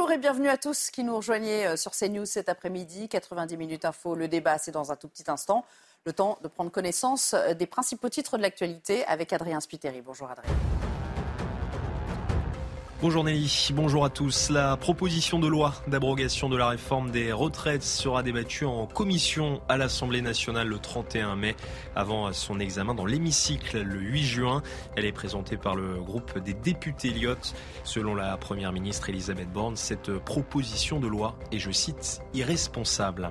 Bonjour et bienvenue à tous qui nous rejoignez euh, sur CNews cet après-midi. 90 minutes info, le débat, c'est dans un tout petit instant. Le temps de prendre connaissance euh, des principaux titres de l'actualité avec Adrien Spiteri. Bonjour Adrien. Bonjour Nelly, bonjour à tous. La proposition de loi d'abrogation de la réforme des retraites sera débattue en commission à l'Assemblée nationale le 31 mai avant son examen dans l'hémicycle le 8 juin. Elle est présentée par le groupe des députés Lyotte. Selon la première ministre Elisabeth Borne, cette proposition de loi est, je cite, irresponsable.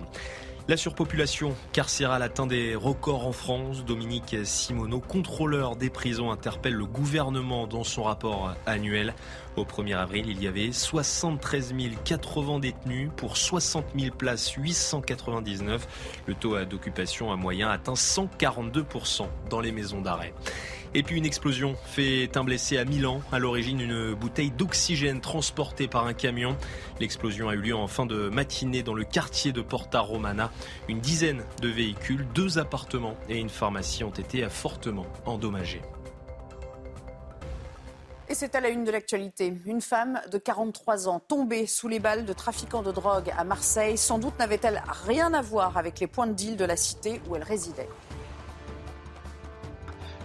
La surpopulation carcérale atteint des records en France. Dominique Simoneau, contrôleur des prisons, interpelle le gouvernement dans son rapport annuel. Au 1er avril, il y avait 73 080 détenus pour 60 000 places, 899. Le taux d'occupation à moyen atteint 142% dans les maisons d'arrêt. Et puis une explosion fait un blessé à Milan. À l'origine, une bouteille d'oxygène transportée par un camion. L'explosion a eu lieu en fin de matinée dans le quartier de Porta Romana. Une dizaine de véhicules, deux appartements et une pharmacie ont été fortement endommagés. Et c'est à la une de l'actualité. Une femme de 43 ans tombée sous les balles de trafiquants de drogue à Marseille. Sans doute n'avait-elle rien à voir avec les points de deal de la cité où elle résidait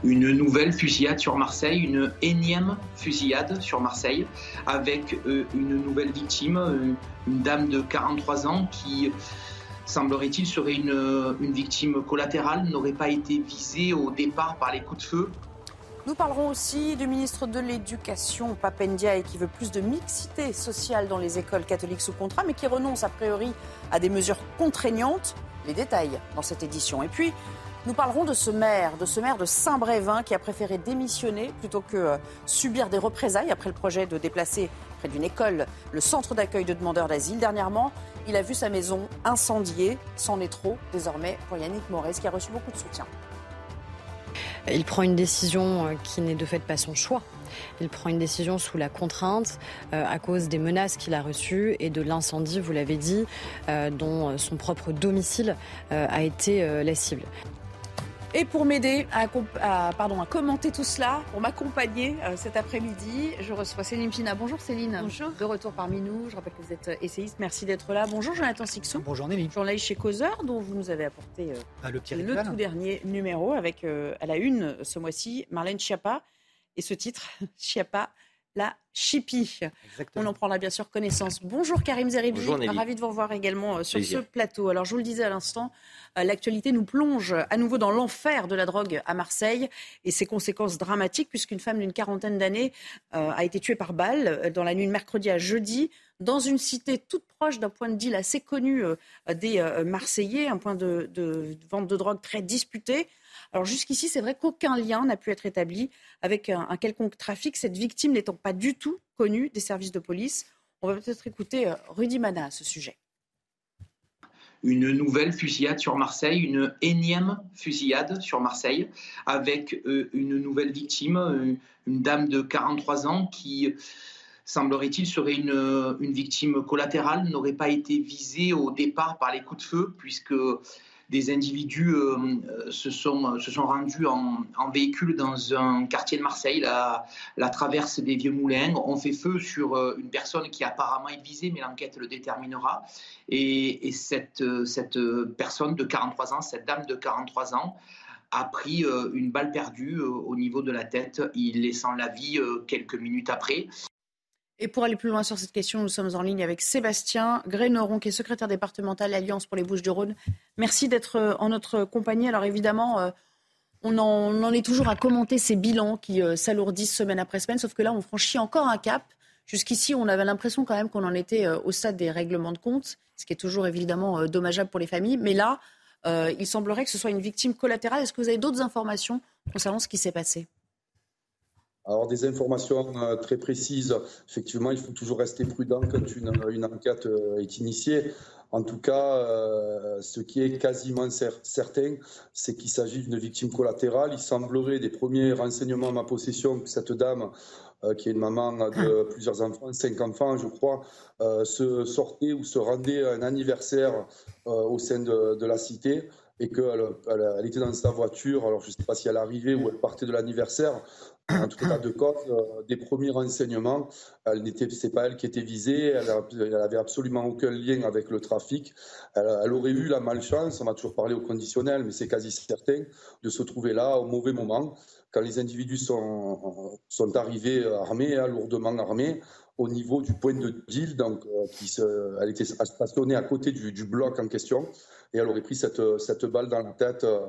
une nouvelle fusillade sur Marseille, une énième fusillade sur Marseille, avec euh, une nouvelle victime, euh, une dame de 43 ans qui, semblerait-il, serait une, une victime collatérale, n'aurait pas été visée au départ par les coups de feu. Nous parlerons aussi du ministre de l'Éducation, Papendia, qui veut plus de mixité sociale dans les écoles catholiques sous contrat, mais qui renonce a priori à des mesures contraignantes. Les détails dans cette édition. Et puis, nous parlerons de ce maire, de ce maire de Saint-Brévin qui a préféré démissionner plutôt que euh, subir des représailles après le projet de déplacer près d'une école le centre d'accueil de demandeurs d'asile. Dernièrement, il a vu sa maison incendiée. C'en est trop désormais pour Yannick Moraes qui a reçu beaucoup de soutien. Il prend une décision euh, qui n'est de fait pas son choix. Il prend une décision sous la contrainte euh, à cause des menaces qu'il a reçues et de l'incendie, vous l'avez dit, dont son propre domicile a été la cible. Et pour m'aider à, pardon, à commenter tout cela, pour m'accompagner euh, cet après-midi, je reçois Céline Pina. Bonjour Céline. Bonjour. De retour parmi nous. Je rappelle que vous êtes euh, essayiste. Merci d'être là. Bonjour Jonathan Sixou. Bonjour Nelly. Journaliste chez Causeur, dont vous nous avez apporté euh, ah, le, tout dernier numéro avec à la une ce mois-ci Marlène Schiappa. Et ce titre, Schiappa, la Chippie. On en prendra bien sûr connaissance. Bonjour Karim Zeribi, ravi de vous revoir également sur ce plateau. Alors je vous le disais à l'instant, euh, l'actualité nous plonge à nouveau dans l'enfer de la drogue à Marseille et ses conséquences dramatiques puisqu'une femme d'une quarantaine d'années euh, a été tuée par balle euh, dans la nuit de mercredi à jeudi dans une cité toute proche d'un point de deal assez connu des Marseillais, un point de, vente de drogue très disputé. Alors jusqu'ici, c'est vrai qu'aucun lien n'a pu être établi avec un, quelconque trafic, cette victime n'étant pas du tout connue des services de police. On va peut-être écouter Rudy Mana à ce sujet une nouvelle fusillade sur Marseille, une énième fusillade sur Marseille, avec euh, une nouvelle victime, euh, une dame de 43 ans qui, semblerait-il, serait une victime collatérale, n'aurait pas été visée au départ par les coups de feu, puisque des individus euh, se, sont, se sont rendus en, véhicule dans un quartier de Marseille, la, la, traverse des Vieux Moulins. On fait feu sur euh, une personne qui apparemment est visée, mais l'enquête le déterminera. Et, cette, cette personne de 43 ans, cette dame de 43 ans, a pris euh, une balle perdue au niveau de la tête, il laissant la vie quelques minutes après. Et pour aller plus loin sur cette question, nous sommes en ligne avec Sébastien Grénoron, qui est secrétaire départemental Alliance pour les Bouches-du-Rhône. Merci d'être euh, en notre compagnie. Alors évidemment, euh, on en, est toujours à commenter ces bilans qui euh, s'alourdissent semaine après semaine, sauf que là, on franchit encore un cap. Jusqu'ici, on avait l'impression quand même qu'on en était au stade des règlements de compte, ce qui est toujours évidemment dommageable pour les familles. Mais là, il semblerait que ce soit une victime collatérale. Est-ce que vous avez d'autres informations concernant ce qui s'est passé? Alors des informations très précises, effectivement, il faut toujours rester prudent quand une, une enquête est initiée. En tout cas, euh, ce qui est quasiment certain, c'est qu'il s'agit d'une victime collatérale. Il semblerait, des premiers renseignements à ma possession, que cette dame, euh, qui est une maman de plusieurs enfants, cinq enfants, je crois, euh, se sortait ou se rendait à un anniversaire au sein de, la cité et qu'elle elle, était dans sa voiture. Alors, je ne sais pas si elle arrivait ou elle partait de l'anniversaire en tout cas de cause, euh, des premiers renseignements. Elle n'était, c'est pas elle qui était visée. Elle, n'avait avait absolument aucun lien avec le trafic. Elle, aurait eu la malchance, on va toujours parler au conditionnel, mais c'est quasi certain, de se trouver là au mauvais moment, quand les individus sont, arrivés armés, hein, lourdement armés, au niveau du point de deal. Donc, euh, qui se, elle était stationnée à côté du, bloc en question et elle aurait pris cette, cette balle dans la tête euh,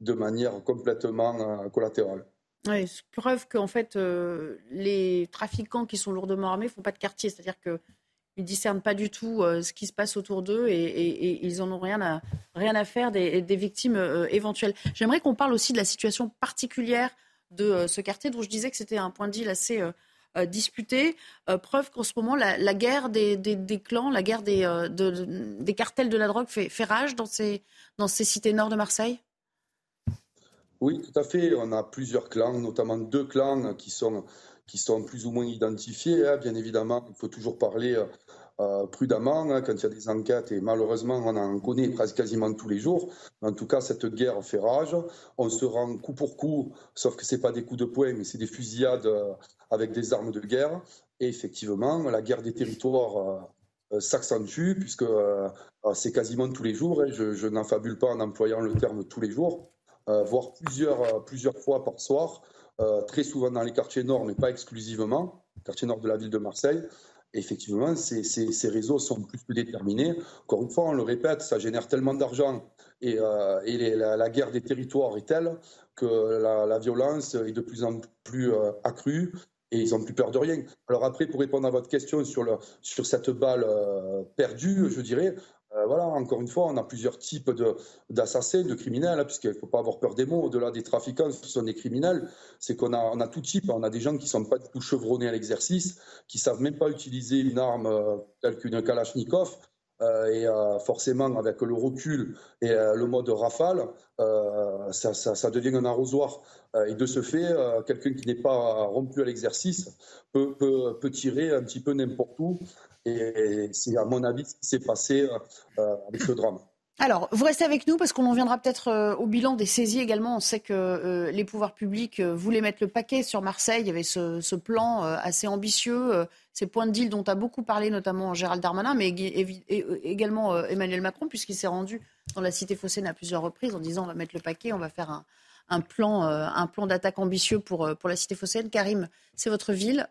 de manière complètement collatérale. Oui, preuve qu'en fait, euh, les trafiquants qui sont lourdement armés ne font pas de quartier. C'est-à-dire qu'ils ne discernent pas du tout euh, ce qui se passe autour d'eux et, ils n'en ont rien à, rien à faire des, victimes euh, éventuelles. J'aimerais qu'on parle aussi de la situation particulière de ce quartier dont je disais que c'était un point de assez disputé. preuve qu'en ce moment, la, guerre des, clans, la guerre des, des cartels de la drogue fait, fait rage dans ces, dans ces cités nord de Marseille oui, tout à fait. On a plusieurs clans, notamment deux clans qui sont, qui sont plus ou moins identifiés. Hein. Bien évidemment, il faut toujours parler euh, prudemment hein, quand il y a des enquêtes et malheureusement, on en connaît presque quasiment tous les jours. En tout cas, cette guerre fait rage. On se rend coup pour coup, sauf que ce n'est pas des coups de poing, mais c'est des fusillades euh, avec des armes de guerre. Et effectivement, la guerre des territoires euh, s'accentue puisque c'est quasiment tous les jours. Hein. Je, je n'en fabule pas en employant le terme tous les jours. Euh, voire plusieurs, euh, plusieurs fois par soir, euh, très souvent dans les quartiers nord, mais pas exclusivement, quartier nord de la ville de Marseille. effectivement, ces, ces, réseaux sont plus que déterminés. Encore une fois, on le répète, ça génère tellement d'argent et, et la, guerre des territoires est telle que la, violence est de plus en plus accrue et ils n'ont plus peur de rien. Alors après, pour répondre à votre question sur, sur cette balle perdue, je dirais, euh, voilà, encore une fois, on a plusieurs types d'assassins, de, criminels, hein, puisqu'il ne faut pas avoir peur des mots. Au-delà des trafiquants, ce sont des criminels. C'est qu'on a, on a tout type. On a des gens qui ne sont pas du tout chevronnés à l'exercice, qui ne savent même pas utiliser une arme euh, telle qu'une Kalachnikov. Euh, et forcément, avec le recul et le mode rafale, ça, ça, devient un arrosoir. et de ce fait, quelqu'un qui n'est pas rompu à l'exercice peut, peut, peut, tirer un petit peu n'importe où et c'est à mon avis ce qui s'est passé euh, avec ce drame. Alors, vous restez avec nous parce qu'on en viendra peut-être euh, au bilan des saisies également. On sait que euh, les pouvoirs publics voulaient mettre le paquet sur Marseille. Il y avait ce, plan assez ambitieux, ces points de deal dont a beaucoup parlé notamment Gérald Darmanin, mais également Emmanuel Macron, puisqu'il s'est rendu dans la cité phocéenne à plusieurs reprises en disant on va mettre le paquet, on va faire un, plan, un plan d'attaque ambitieux pour, pour la cité phocéenne. Karim, c'est votre ville.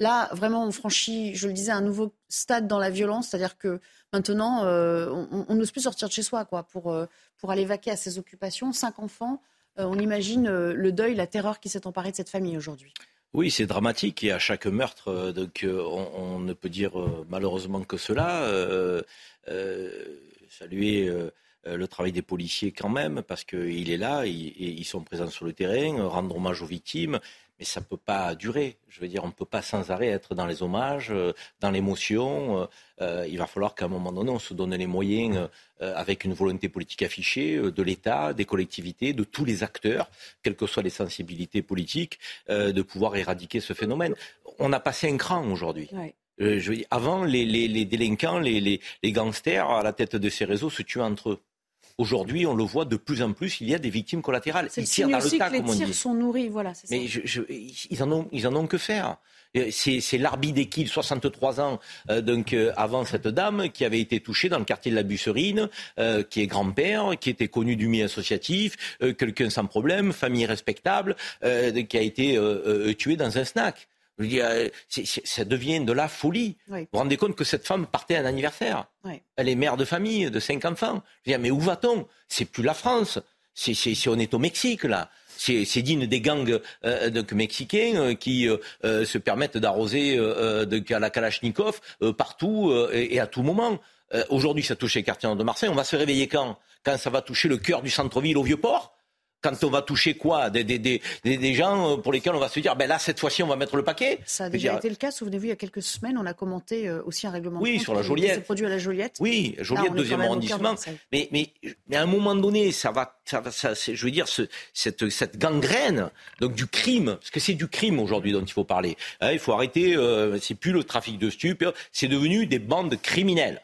Là, vraiment, on franchit, je le disais, un nouveau stade dans la violence, c'est-à-dire que maintenant, euh, on n'ose plus sortir de chez soi quoi, pour, euh, pour aller vaquer à ses occupations. Cinq enfants, euh, on imagine le deuil, la terreur qui s'est emparée de cette famille aujourd'hui. Oui, c'est dramatique et à chaque meurtre, donc, on, ne peut dire malheureusement que cela. saluer le travail des policiers quand même, parce qu'il est là, ils sont présents sur le terrain, rendre hommage aux victimes, mais ça ne peut pas durer. Je veux dire, on ne peut pas sans arrêt être dans les hommages, euh, dans l'émotion. Euh, euh, il va falloir qu'à un moment donné, on se donne les moyens, avec une volonté politique affichée, de l'État, des collectivités, de tous les acteurs, quelles que soient les sensibilités politiques, de pouvoir éradiquer ce phénomène. On a passé un cran aujourd'hui. avant, les, délinquants, les, les gangsters à la tête de ces réseaux se tuent entre eux. Aujourd'hui, on le voit de plus en plus, il y a des victimes collatérales. Ils tirent dans le tas, comme on dit. Les tirs sont nourris, voilà. Mais ils, en ont, ils en ont que faire. C'est l'Arbi d'Equil, 63 ans, euh, donc euh, avant cette dame, qui avait été touchée dans le quartier de la Busserine, euh, qui est grand-père, qui était connu du milieu associatif, quelqu'un sans problème, famille respectable, qui a été tué dans un snack. Euh, ça devient de la folie. Vous vous rendez compte que cette femme partait à un anniversaire. Elle est mère de famille de cinq enfants. mais où va-t-on? C'est plus la France. C'est, on est au Mexique là. C'est, digne des gangs euh, mexicains euh, qui se permettent d'arroser de, à la Kalachnikov partout et, à tout moment. aujourd'hui, ça touche les quartiers de Marseille. On va se réveiller quand? Quand ça va toucher le cœur du centre-ville au Vieux-Port? Quand on va toucher quoi des, des, des, des, gens euh, pour lesquels on va se dire, ben là, cette fois-ci, on va mettre le paquet. Ça a déjà été le cas. Souvenez-vous, il y a quelques semaines, on a commenté euh, aussi un règlement. Oui, sur la Joliette. produit à la Joliette. Oui, Joliette, deuxième arrondissement. Mais, mais, mais, à un moment donné, ça va, ça va, ça, je veux dire, ce, cette, cette gangrène, donc du crime, parce que c'est du crime aujourd'hui dont il faut parler. Hein, il faut arrêter. Euh, c'est plus le trafic de stupes, c'est devenu des bandes criminelles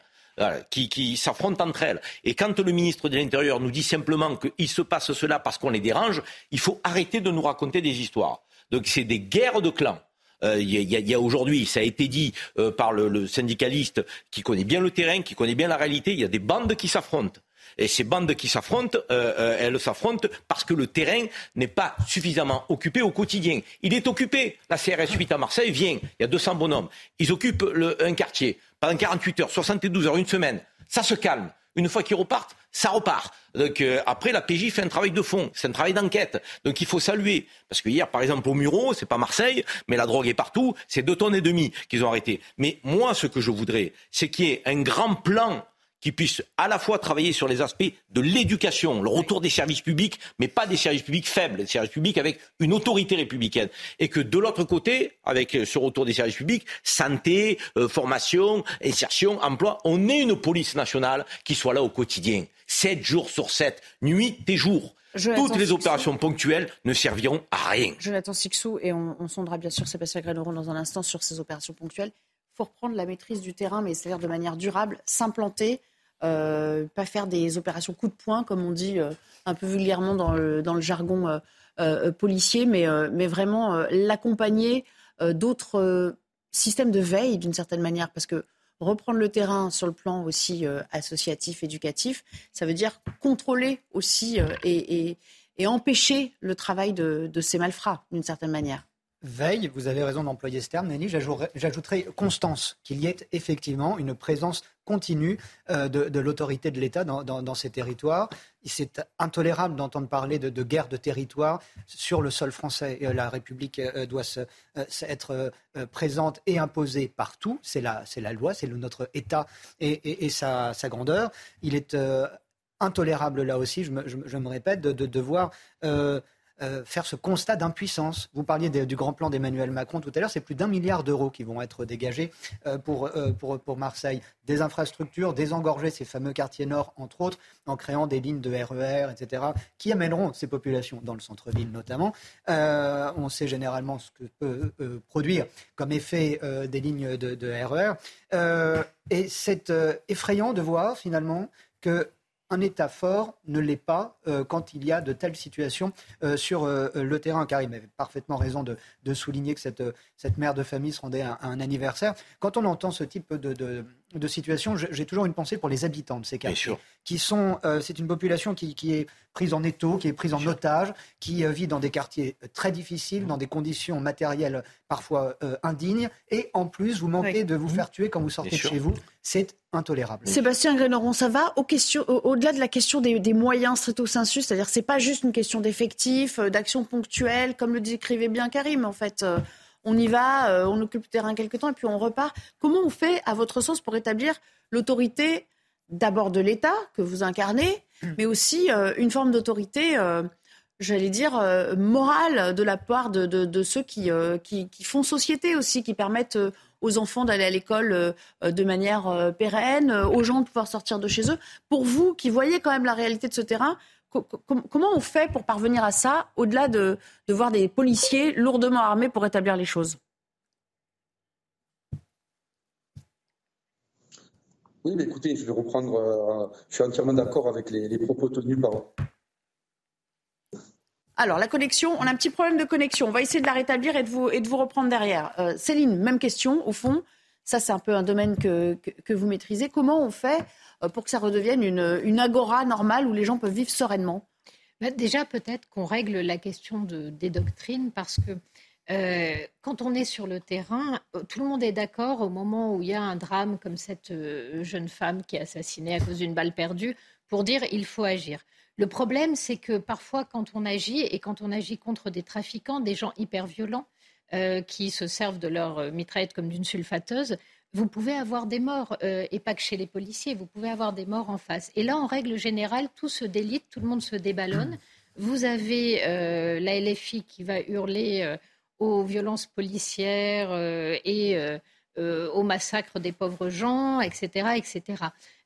qui, s'affrontent entre elles. Et quand le ministre de l'Intérieur nous dit simplement qu'il se passe cela parce qu'on les dérange, il faut arrêter de nous raconter des histoires. Donc c'est des guerres de clans. Euh, il y a, aujourd'hui, ça a été dit euh, par le, syndicaliste qui connaît bien le terrain, qui connaît bien la réalité, il y a des bandes qui s'affrontent. Et ces bandes qui s'affrontent, euh, elles s'affrontent parce que le terrain n'est pas suffisamment occupé au quotidien. Il est occupé. La CRS 8 à Marseille vient, il y a 200 bonhommes. Ils occupent un quartier pendant 48 heures, 72 heures, une semaine. Ça se calme. Une fois qu'ils repartent, ça repart. Donc euh, après, la PJ fait un travail de fond, c'est un travail d'enquête. Donc il faut saluer. Parce que hier, par exemple, au Muro, c'est pas Marseille, mais la drogue est partout, c'est deux tonnes et demie qu'ils ont arrêté. Mais moi, ce que je voudrais, c'est qu'il y ait un grand plan qui puisse à la fois travailler sur les aspects de l'éducation, le retour des services publics, mais pas des services publics faibles, des services publics avec une autorité républicaine. Et que de l'autre côté, avec ce retour des services publics, santé, euh, formation, insertion, emploi, on ait une police nationale qui soit là au quotidien, 7 jours sur 7, nuit et jour. Toutes les opérations ponctuelles ne serviront à rien. Jonathan Sixou, et on, on sondera bien sûr Sébastien Gréneron dans un instant sur ces opérations ponctuelles. Il faut reprendre la maîtrise du terrain, mais c'est-à-dire de manière durable, s'implanter, euh, pas faire des opérations coup de poing, comme on dit euh, un peu vulgairement dans le, jargon euh, policier, mais, vraiment l'accompagner d'autres systèmes de veille d'une certaine manière, parce que reprendre le terrain sur le plan aussi associatif, éducatif, ça veut dire contrôler aussi et, empêcher le travail de ces malfrats d'une certaine manière veille, vous avez raison d'employer ce terme, Nelly, j'ajouterai constance, qu'il y ait effectivement une présence continue euh, de, l'autorité de l'État dans, ces territoires. C'est intolérable d'entendre parler de, guerre de territoire sur le sol français. La République euh, doit être euh, présente et imposée partout. C'est la, loi, c'est notre État et, sa, grandeur. Il est intolérable là aussi, je me, répète, de, devoir euh, faire ce constat d'impuissance. Vous parliez du grand plan d'Emmanuel Macron tout à l'heure, c'est plus d'un milliard d'euros qui vont être dégagés euh, pour, euh, pour, pour, Marseille. Des infrastructures, désengorger ces fameux quartiers nord, entre autres, en créant des lignes de RER, etc., qui amèneront ces populations dans le centre-ville notamment. on sait généralement ce que peut produire comme effet des lignes de, de RER. et c'est effrayant de voir finalement que un État fort ne l'est pas euh, quand il y a de telles situations euh, sur euh, le terrain. Car il avait parfaitement raison de, souligner que cette, mère de famille se rendait à, un anniversaire. Quand on entend ce type de situation, j'ai toujours une pensée pour les habitants de ces quartiers, qui sont, c'est une population qui, qui, est prise en étau, qui est prise en otage, qui vit dans des quartiers très difficiles, dans des conditions matérielles parfois indignes, et en plus vous manquez de vous faire tuer quand vous sortez de chez vous. C'est intolérable. Sébastien Grénoron, ça va au-delà de la question des, moyens stricto sensu, c'est-à-dire c'est pas juste une question d'effectifs, euh, d'actions ponctuelles, comme le décrivait bien Karim. En fait, euh, on y va, euh, on occupe le terrain quelque temps et puis on repart. Comment on fait, à votre sens, pour établir l'autorité d'abord de l'État que vous incarnez, mm. mais aussi une forme d'autorité j'allais dire, morale de la part de, ceux qui, qui, font société aussi, qui permettent aux enfants d'aller à l'école euh, de manière euh, pérenne, euh, aux gens de pouvoir sortir de chez eux. Pour vous qui voyez quand même la réalité de ce terrain, comment on fait pour parvenir à ça, au-delà de, voir des policiers lourdement armés pour établir les choses? Oui, mais écoutez, je vais reprendre. je suis entièrement d'accord avec les, les propos tenus par, alors, la connexion, on a un petit problème de connexion. On va essayer de la rétablir et de vous, et de vous reprendre derrière. Euh, Céline, même question, au fond. Ça, c'est un peu un domaine que, que, vous maîtrisez. Comment on fait euh, pour que ça redevienne une, une agora normale où les gens peuvent vivre sereinement bah, Déjà, peut-être qu'on règle la question de, des doctrines parce que euh, quand on est sur le terrain, tout le monde est d'accord au moment où il y a un drame comme cette jeune femme qui est assassinée à cause d'une balle perdue pour dire il faut agir. Le problème, c'est que parfois, quand on agit, et quand on agit contre des trafiquants, des gens hyper violents, euh, qui se servent de leur euh, mitraillette comme d'une sulfateuse, vous pouvez avoir des morts, euh, et pas que chez les policiers, vous pouvez avoir des morts en face. Et là, en règle générale, tout se délite, tout le monde se déballonne. vous avez la LFI qui va hurler aux violences policières et au massacre des pauvres gens, etc. etc.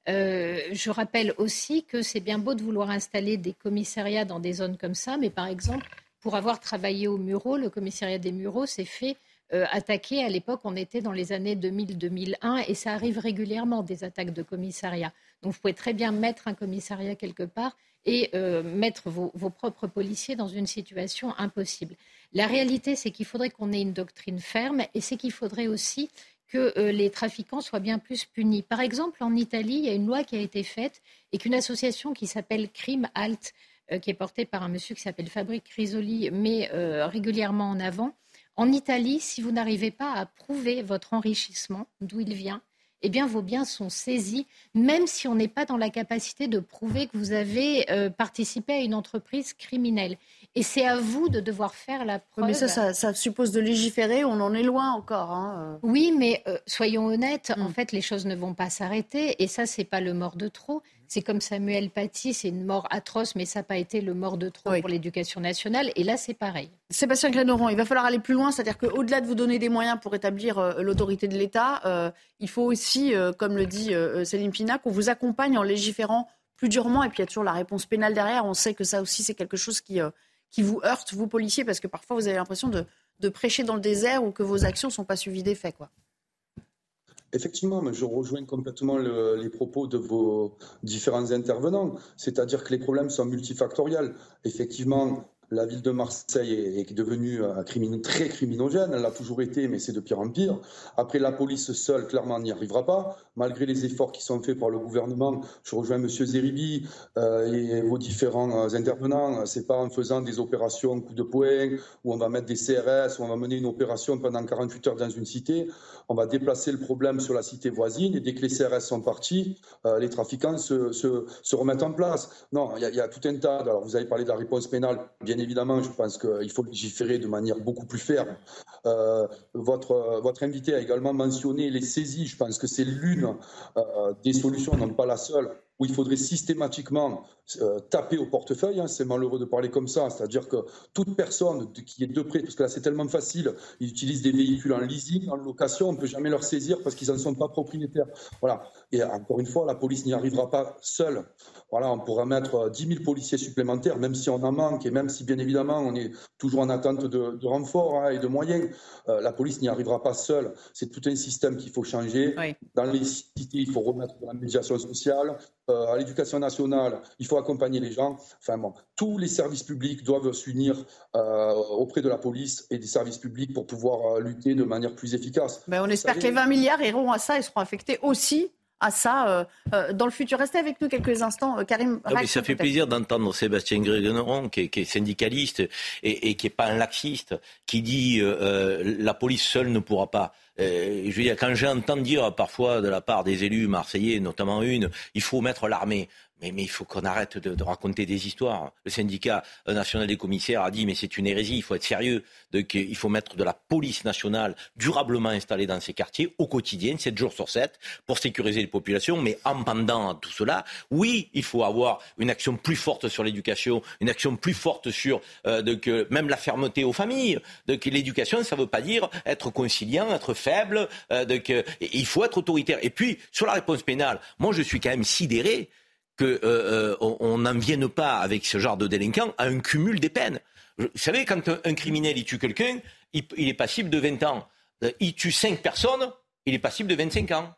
je rappelle aussi que c'est bien beau de vouloir installer des commissariats dans des zones comme ça, mais par exemple, pour avoir travaillé au Mureau, le commissariat des Mureaux s'est fait euh. À l'époque, on était dans les années 2000-2001 et ça arrive régulièrement des attaques de commissariat. Donc vous pouvez très bien mettre un commissariat quelque part et euh, mettre vos, propres policiers dans une situation impossible. La réalité, c'est qu'il faudrait qu'on ait une doctrine ferme et c'est qu'il faudrait aussi que euh, les trafiquants soient bien plus punis. Par exemple, en Italie, il y a une loi qui a été faite et qu'une association qui s'appelle Crime Halt euh, qui est porté par un monsieur qui s'appelle Fabrice Crisoli, met régulièrement en avant. En Italie, si vous n'arrivez pas à prouver votre enrichissement, d'où il vient, eh bien, vos biens sont saisis, même si on n'est pas dans la capacité de prouver que vous avez euh, participé à une entreprise criminelle. Et c'est à vous de devoir faire la preuve. mais ça, ça, suppose de légiférer, on en est loin encore. Hein. Oui, mais soyons honnêtes, en mm. fait, les choses ne vont pas s'arrêter. Et ça, c'est pas le mort de trop. C'est comme Samuel Paty, c'est une mort atroce, mais ça n'a pas été le mort de trop pour l'éducation nationale. Et là, c'est pareil. Sébastien Grénoron, il va falloir aller plus loin, c'est-à-dire qu'au-delà de vous donner des moyens pour établir euh, l'autorité de l'État, euh, il faut aussi, euh, comme le dit Céline Pina, qu'on vous accompagne en légiférant plus durement. Et puis il y a toujours la réponse pénale derrière. On sait que ça aussi, c'est quelque chose qui, qui vous heurte, vous policiers, parce que parfois vous avez l'impression de, de prêcher dans le désert ou que vos actions ne sont pas suivies d'effet. Quoi. Effectivement, je rejoins complètement les propos de vos différents intervenants, c'est-à-dire que les problèmes sont multifactoriels. Effectivement, la ville de Marseille est, devenue très criminogène. Elle l'a toujours été, mais c'est de pire en pire. Après, la police seule, clairement, n'y arrivera pas, malgré les efforts qui sont faits par le gouvernement. Je rejoins M. Zeribi euh, et vos différents euh, intervenants. C'est pas en faisant des opérations coup de poing, où on va mettre des CRS, où on va mener une opération pendant 48 heures dans une cité. On va déplacer le problème sur la cité voisine, et dès que les CRS sont partis, euh, les trafiquants se, remettent en place. Non, il y, y, a tout un tas. Alors, vous avez parlé de la réponse pénale, bien évidemment, je pense qu'il faut légiférer de manière beaucoup plus ferme. Euh, votre, invité a également mentionné les saisies. Je pense que c'est l'une euh, des solutions, non pas la seule, où il faudrait systématiquement euh, taper au portefeuille. Hein, c'est malheureux de parler comme ça. C'est-à-dire que toute personne qui est de près, parce que là c'est tellement facile, ils utilisent des véhicules en leasing, en location, on ne peut jamais leur saisir parce qu'ils n'en sont pas propriétaires. Voilà. Et encore une fois, la police n'y arrivera pas seule. Voilà, on pourra mettre 10 euh, 000 policiers supplémentaires, même si on en manque et même si bien évidemment on est toujours en attente de, de renforts hein, et de moyens. Euh, la police n'y arrivera pas seule. C'est tout un système qu'il faut changer. Dans les cités, il faut remettre de la médiation sociale. Euh, à l'éducation nationale, il faut accompagner les gens. Enfin bon, tous les services publics doivent s'unir euh, auprès de la police et des services publics pour pouvoir euh, lutter de manière plus efficace. Mais on espère que les 20 milliards iront à ça et seront affectés aussi à ça dans le futur. Restez avec nous quelques instants, Karim. Ça fait plaisir d'entendre Sébastien Grégoron, qui, est syndicaliste et, qui n'est pas un laxiste, qui dit la police seule ne pourra pas. Euh, je veux dire, quand j'entends dire parfois de la part des élus marseillais, notamment une, il faut mettre l'armée. Mais, il faut qu'on arrête de, raconter des histoires. Le syndicat national des commissaires a dit mais c'est une hérésie, il faut être sérieux. il faut mettre de la police nationale durablement installée dans ces quartiers au quotidien, 7 jours sur 7, pour sécuriser les populations. Mais en pendant tout cela, oui, il faut avoir une action plus forte sur l'éducation, une action plus forte sur euh, même la fermeté aux familles. L'éducation, ça ne veut pas dire être conciliant, être faible. Euh, il faut être autoritaire. Et puis, sur la réponse pénale, moi je suis quand même sidéré qu'on euh, euh, n'en vienne pas avec ce genre de délinquants à un cumul des peines. Vous savez, quand un, criminel il tue quelqu'un, il, il, est passible de 20 ans. Euh, il tue 5 personnes, il est passible de 25 ans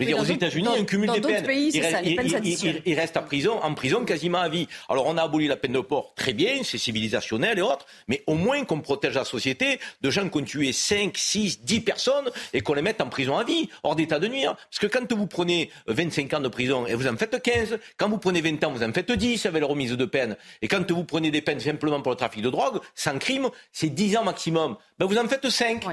aux États-Unis, un cumul des peines. Pays, il, reste, il, il, reste en prison, en prison quasiment à vie. Alors on a aboli la peine de mort, très bien, c'est civilisationnel et autres, mais au moins qu'on protège la société de gens qui ont tué 5, 6, 10 personnes et qu'on les mette en prison à vie, hors d'état de nuire. Parce que quand vous prenez 25 ans de prison et vous en faites 15, quand vous prenez 20 ans, vous en faites 10 avec la remise de peine. Et quand vous prenez des peines simplement pour le trafic de drogue, sans crime, c'est 10 ans maximum. Ben vous en faites 5.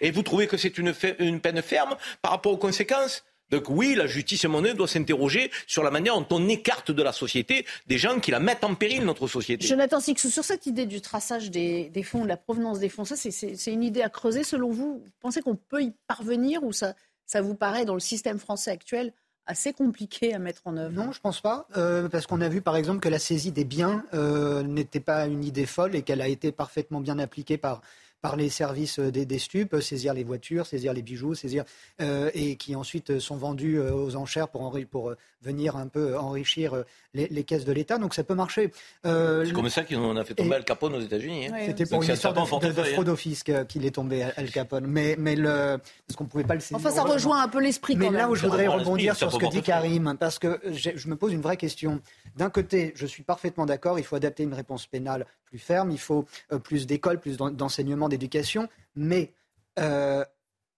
Et vous trouvez que c'est une, une peine ferme par rapport aux conséquences donc oui, la justice monnaie doit s'interroger sur la manière dont on écarte de la société des gens qui la mettent en péril, notre société. Jonathan Six, sur cette idée du traçage des, fonds, de la provenance des fonds, ça c'est une idée à creuser selon vous? Vous pensez qu'on peut y parvenir ou ça, ça vous paraît dans le système français actuel assez compliqué à mettre en œuvre? Non, je pense pas, euh, parce qu'on a vu par exemple que la saisie des biens euh, n'était pas une idée folle et qu'elle a été parfaitement bien appliquée par par les services euh, des, des, stupes, saisir les voitures, saisir les bijoux, saisir euh, et qui ensuite euh, sont vendus aux enchères pour, pour venir un peu enrichir les, les caisses de l'État. Donc ça peut marcher. c'est comme ça qu'on a fait tomber Al Capone aux États-Unis. Hein. C'était pour une histoire de, de, fraude au fisc qu'il est tombé Al Capone. Mais, mais le, parce qu'on pouvait pas le saisir. Enfin, ça rejoint un peu l'esprit. Mais là où je voudrais rebondir sur ce que dit Karim, parce que je me pose une vraie question. D'un côté, je suis parfaitement d'accord, il faut adapter une réponse pénale ferme, il faut euh, plus d'écoles, plus d'enseignement, d'éducation, mais euh,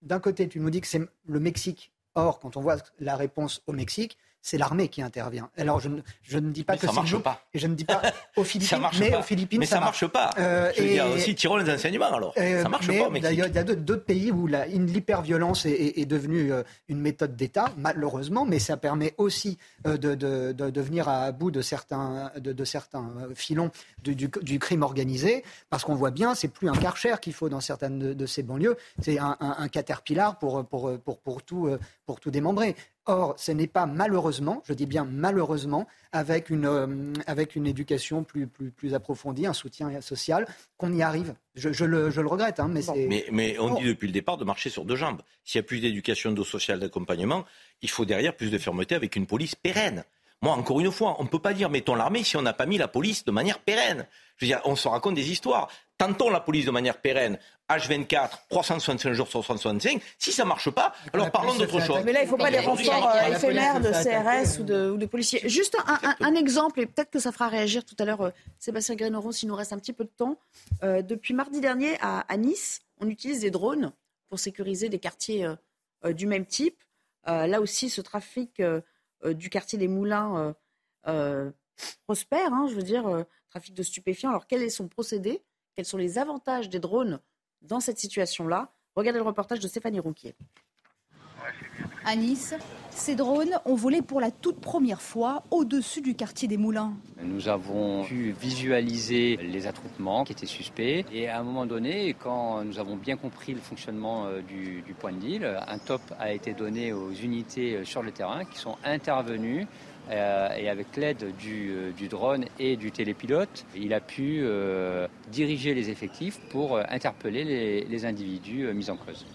d'un côté, tu nous dis que c'est le Mexique. Or, quand on voit la réponse au Mexique, c'est l'armée qui intervient. Alors je ne, je ne dis pas que ça marche pas. Et je ne dis pas aux Philippines, mais aux Philippines, mais ça, marche, pas. Euh, je veux dire aussi, tirons les enseignements alors. Euh, ça marche pas. Il y a d'autres pays où l'hyperviolence est, est, devenue euh, une méthode d'État, malheureusement, mais ça permet aussi de, de, de, venir à bout de certains, de, certains filons du, du, crime organisé, parce qu'on voit bien, c'est plus un Karcher qu'il faut dans certaines de, ces banlieues, c'est un, un, un, caterpillar pour, pour, pour, pour, tout, pour tout démembrer. Or, ce n'est pas malheureusement, je dis bien malheureusement, avec une, euh, avec une éducation plus, plus, plus approfondie, un soutien social, qu'on y arrive. Je, le, je le, regrette. Hein, mais, mais, mais, on dit depuis le départ de marcher sur deux jambes. S'il y a plus d'éducation, d'eau sociale, d'accompagnement, il faut derrière plus de fermeté avec une police pérenne. Moi, encore une fois, on ne peut pas dire mettons l'armée si on n'a pas mis la police de manière pérenne. Je veux dire, on se raconte des histoires. Tentons la police de manière pérenne, H24, 365 jours sur 365. Si ça ne marche pas, alors parlons d'autre chose. Mais là, il ne faut pas des renforts euh, éphémères de CRS ou de, policiers. Juste un, exemple, et peut-être que ça fera réagir tout à l'heure euh, Sébastien Grenoron s'il nous reste un petit peu de temps. Euh, depuis mardi dernier, à, Nice, on utilise des drones pour sécuriser des quartiers du même type. là aussi, ce trafic du quartier des Moulins prospère, hein, je veux dire, trafic de stupéfiants. Alors, quel est son procédé? Quels sont les avantages des drones dans cette situation-là Regardez le reportage de Stéphanie Rouquier. À Nice, ces drones ont volé pour la toute première fois au-dessus du quartier des Moulins. Nous avons pu visualiser les attroupements qui étaient suspects et à un moment donné, quand nous avons bien compris le fonctionnement euh, du, du point de deal, un top a été donné aux unités euh, sur le terrain qui sont intervenues euh, et avec l'aide du, euh, du, drone et du télépilote, il a pu euh, diriger les effectifs pour interpeller les, les individus mis en cause.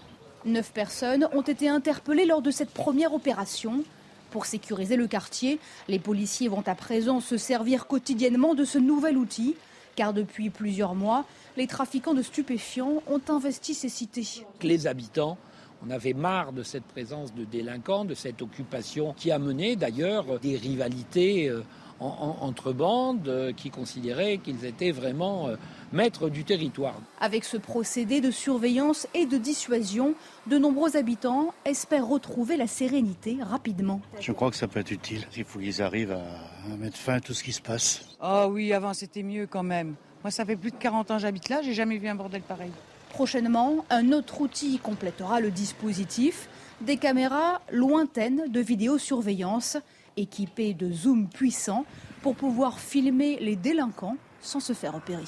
Neuf personnes ont été interpellées lors de cette première opération. Pour sécuriser le quartier, les policiers vont à présent se servir quotidiennement de ce nouvel outil, car depuis plusieurs mois, les trafiquants de stupéfiants ont investi ces cités. Les habitants on avait marre de cette présence de délinquants, de cette occupation qui a mené d'ailleurs des rivalités euh, entre bandes euh, qui considéraient qu'ils étaient vraiment euh, maîtres du territoire. Avec ce procédé de surveillance et de dissuasion, de nombreux habitants espèrent retrouver la sérénité rapidement. Je crois que ça peut être utile. Il faut qu'ils arrivent à mettre fin à tout ce qui se passe. Ah oui, avant c'était mieux quand même. Moi, ça fait plus de 40 ans que j'habite là, j'ai jamais vu un bordel pareil. Prochainement, un autre outil complétera le dispositif, des caméras lointaines de vidéosurveillance équipées de zoom puissants pour pouvoir filmer les délinquants sans se faire repérer.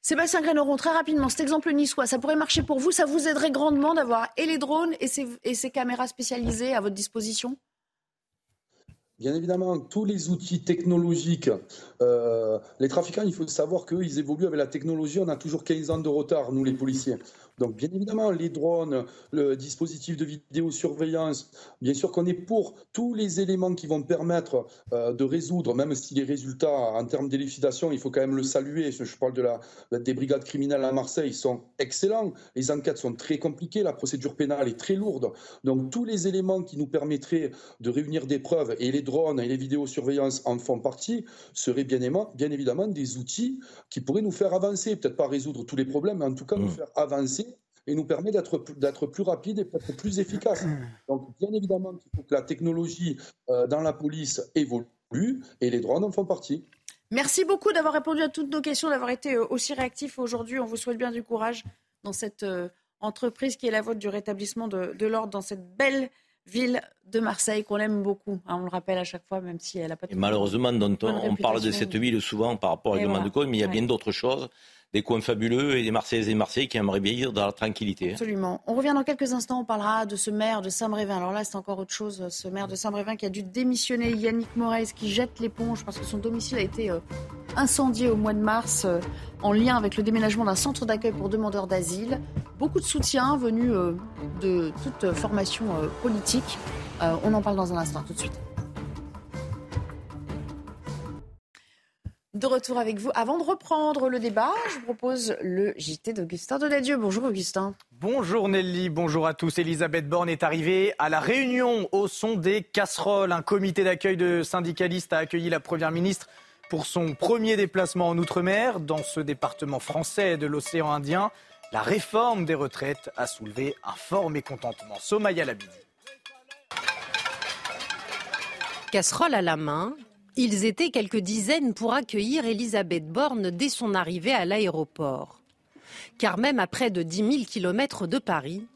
Sébastien Grenoron, très rapidement, cet exemple niçois, ça pourrait marcher pour vous Ça vous aiderait grandement d'avoir et les drones et ces caméras spécialisées à votre disposition? Bien évidemment, tous les outils technologiques, euh, les trafiquants, il faut savoir qu'eux, ils évoluent avec la technologie. On a toujours 15 ans de retard, nous, les policiers. Donc, bien évidemment, les drones, le dispositif de vidéosurveillance, bien sûr qu'on est pour tous les éléments qui vont permettre euh, de résoudre, même si les résultats en termes d'élucidation, il faut quand même le saluer. Je parle de la, des brigades criminelles à Marseille, ils sont excellents. Les enquêtes sont très compliquées, la procédure pénale est très lourde. Donc, tous les éléments qui nous permettraient de réunir des preuves, et les drones et les vidéosurveillances en font partie, seraient bien, bien évidemment des outils qui pourraient nous faire avancer. Peut-être pas résoudre tous les problèmes, mais en tout cas nous mmh. faire avancer et nous permet d'être plus rapide et peut-être plus efficace. Donc, bien évidemment qu'il faut que la technologie euh, dans la police évolue et les drones en font partie. Merci beaucoup d'avoir répondu à toutes nos questions, d'avoir été euh, aussi réactif aujourd'hui. On vous souhaite bien du courage dans cette euh, entreprise qui est la vôtre du rétablissement de, l'ordre dans cette belle ville de Marseille qu'on aime beaucoup. Hein, on le rappelle à chaque fois, même si elle n'a pas. Et malheureusement, on, parle de cette ville souvent par rapport au règlement de code, mais il y a bien d'autres choses des coins fabuleux et des Marseillaises et qui aimeraient bien vivre dans la tranquillité. Hein. Absolument. On revient dans quelques instants, on parlera de ce maire de Saint-Brévin. Alors là, c'est encore autre chose, ce maire de Saint-Brévin qui a dû démissionner, Yannick Moraes, qui jette l'éponge parce que son domicile a été euh, incendié au mois de mars euh, en lien avec le déménagement d'un centre d'accueil pour demandeurs d'asile. Beaucoup de soutien venu euh, de toute formation politique. on en parle dans un instant, tout de suite. De retour avec vous. Avant de reprendre le débat, je vous propose le JT d'Augustin Donadieu. Bonjour Augustin. Bonjour Nelly, bonjour à tous. Elisabeth Borne est arrivée à la réunion au son des casseroles. Un comité d'accueil de syndicalistes a accueilli la Première ministre pour son premier déplacement en Outre-mer. Dans ce département français de l'océan Indien, la réforme des retraites a soulevé un fort mécontentement. Somaya Labidi. Casserole à la main, ils étaient quelques dizaines pour accueillir Elisabeth Borne dès son arrivée à l'aéroport. Car même à près de 10 000 kilomètres de Paris,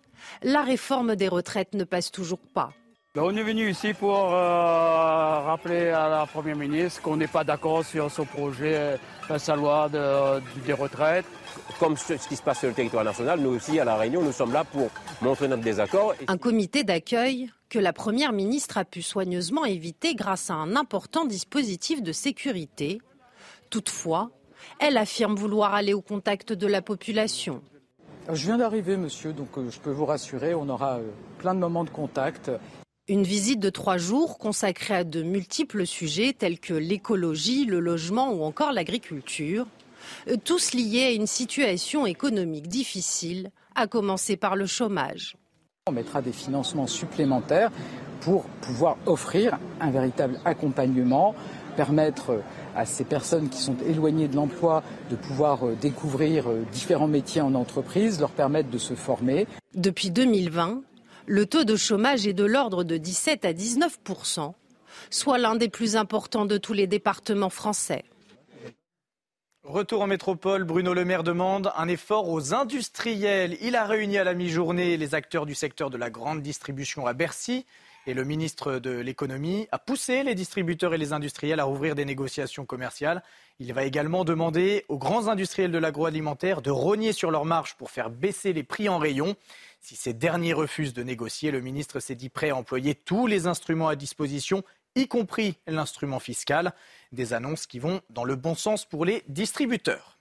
la réforme des retraites ne passe toujours pas. Ben, on est venu ici pour euh, rappeler à la Première ministre qu'on n'est pas d'accord sur ce projet, euh, sa loi des retraites. Comme ce, qui se passe sur le territoire national, nous aussi, à La Réunion, nous sommes là pour montrer notre désaccord. Un comité d'accueil que la Première ministre a pu soigneusement éviter grâce à un important dispositif de sécurité. Toutefois, elle affirme vouloir aller au contact de la population. Je viens d'arriver, monsieur, donc euh, je peux vous rassurer, on aura euh, plein de moments de contact. Une visite de trois jours consacrée à de multiples sujets tels que l'écologie, le logement ou encore l'agriculture, euh, tous liés à une situation économique difficile, à commencer par le chômage. On mettra des financements supplémentaires pour pouvoir offrir un véritable accompagnement, permettre à ces personnes qui sont éloignées de l'emploi de pouvoir euh, découvrir euh, différents métiers en entreprise, leur permettre de se former. Depuis 2020, le taux de chômage est de l'ordre de 17 à 19% soit l'un des plus importants de tous les départements français. Retour en métropole, Bruno Le Maire demande un effort aux industriels. Il a réuni à la mi-journée les acteurs du secteur de la grande distribution à Bercy et le ministre de l'économie a poussé les distributeurs et les industriels à rouvrir des négociations commerciales. Il va également demander aux grands industriels de l'agroalimentaire de rogner sur leurs marges pour faire baisser les prix en rayon. Si ces derniers refusent de négocier, le ministre s'est dit prêt à employer tous les instruments à disposition, y compris l'instrument fiscal. Des annonces qui vont dans le bon sens pour les distributeurs.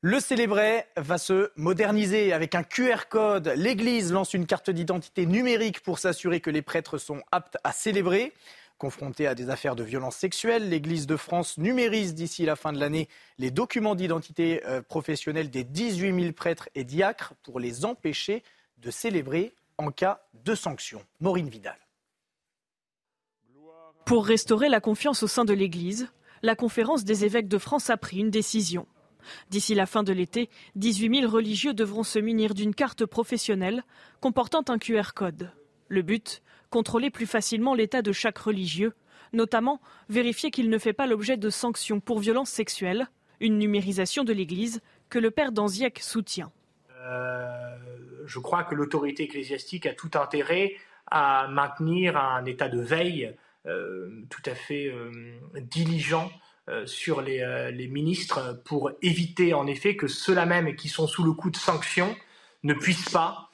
Le célébrait va se moderniser avec un QR code. L'Église lance une carte d'identité numérique pour s'assurer que les prêtres sont aptes à célébrer. Confrontés à des affaires de violence sexuelle, l'Église de France numérise d'ici la fin de l'année les documents d'identité euh, professionnelle des 18 000 prêtres et diacres pour les empêcher de célébrer en cas de sanction. Maureen Vidal. Pour restaurer la confiance au sein de l'Église, la conférence des évêques de France a pris une décision. D'ici la fin de l'été, 18 000 religieux devront se munir d'une carte professionnelle comportant un QR code. Le but Contrôler plus facilement l'état de chaque religieux, notamment vérifier qu'il ne fait pas l'objet de sanctions pour violences sexuelles, une numérisation de l'Église que le père Danziac soutient. Euh, je crois que l'autorité ecclésiastique a tout intérêt à maintenir un état de veille euh, tout à fait euh, diligent sur les, ministres pour éviter en effet que ceux-là même qui sont sous le coup de sanctions ne puissent pas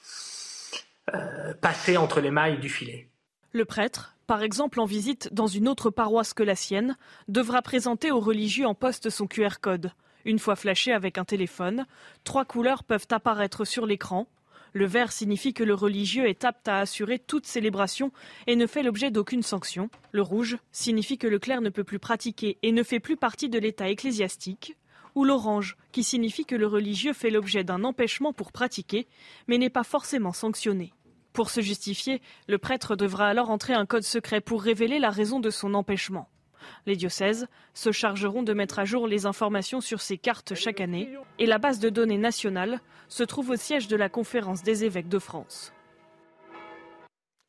passer entre les mailles du filet. Le prêtre, par exemple en visite dans une autre paroisse que la sienne, devra présenter aux religieux en poste son QR code. Une fois flashé avec un téléphone, trois couleurs peuvent apparaître sur l'écran le vert signifie que le religieux est apte à assurer toute célébration et ne fait l'objet d'aucune sanction. Le rouge signifie que le clerc ne peut plus pratiquer et ne fait plus partie de l'état ecclésiastique. Ou l'orange, qui signifie que le religieux fait l'objet d'un empêchement pour pratiquer, mais n'est pas forcément sanctionné. Pour se justifier, le prêtre devra alors entrer un code secret pour révéler la raison de son empêchement. Les diocèses se chargeront de mettre à jour les informations sur ces cartes chaque année et la base de données nationale se trouve au siège de la conférence des évêques de France.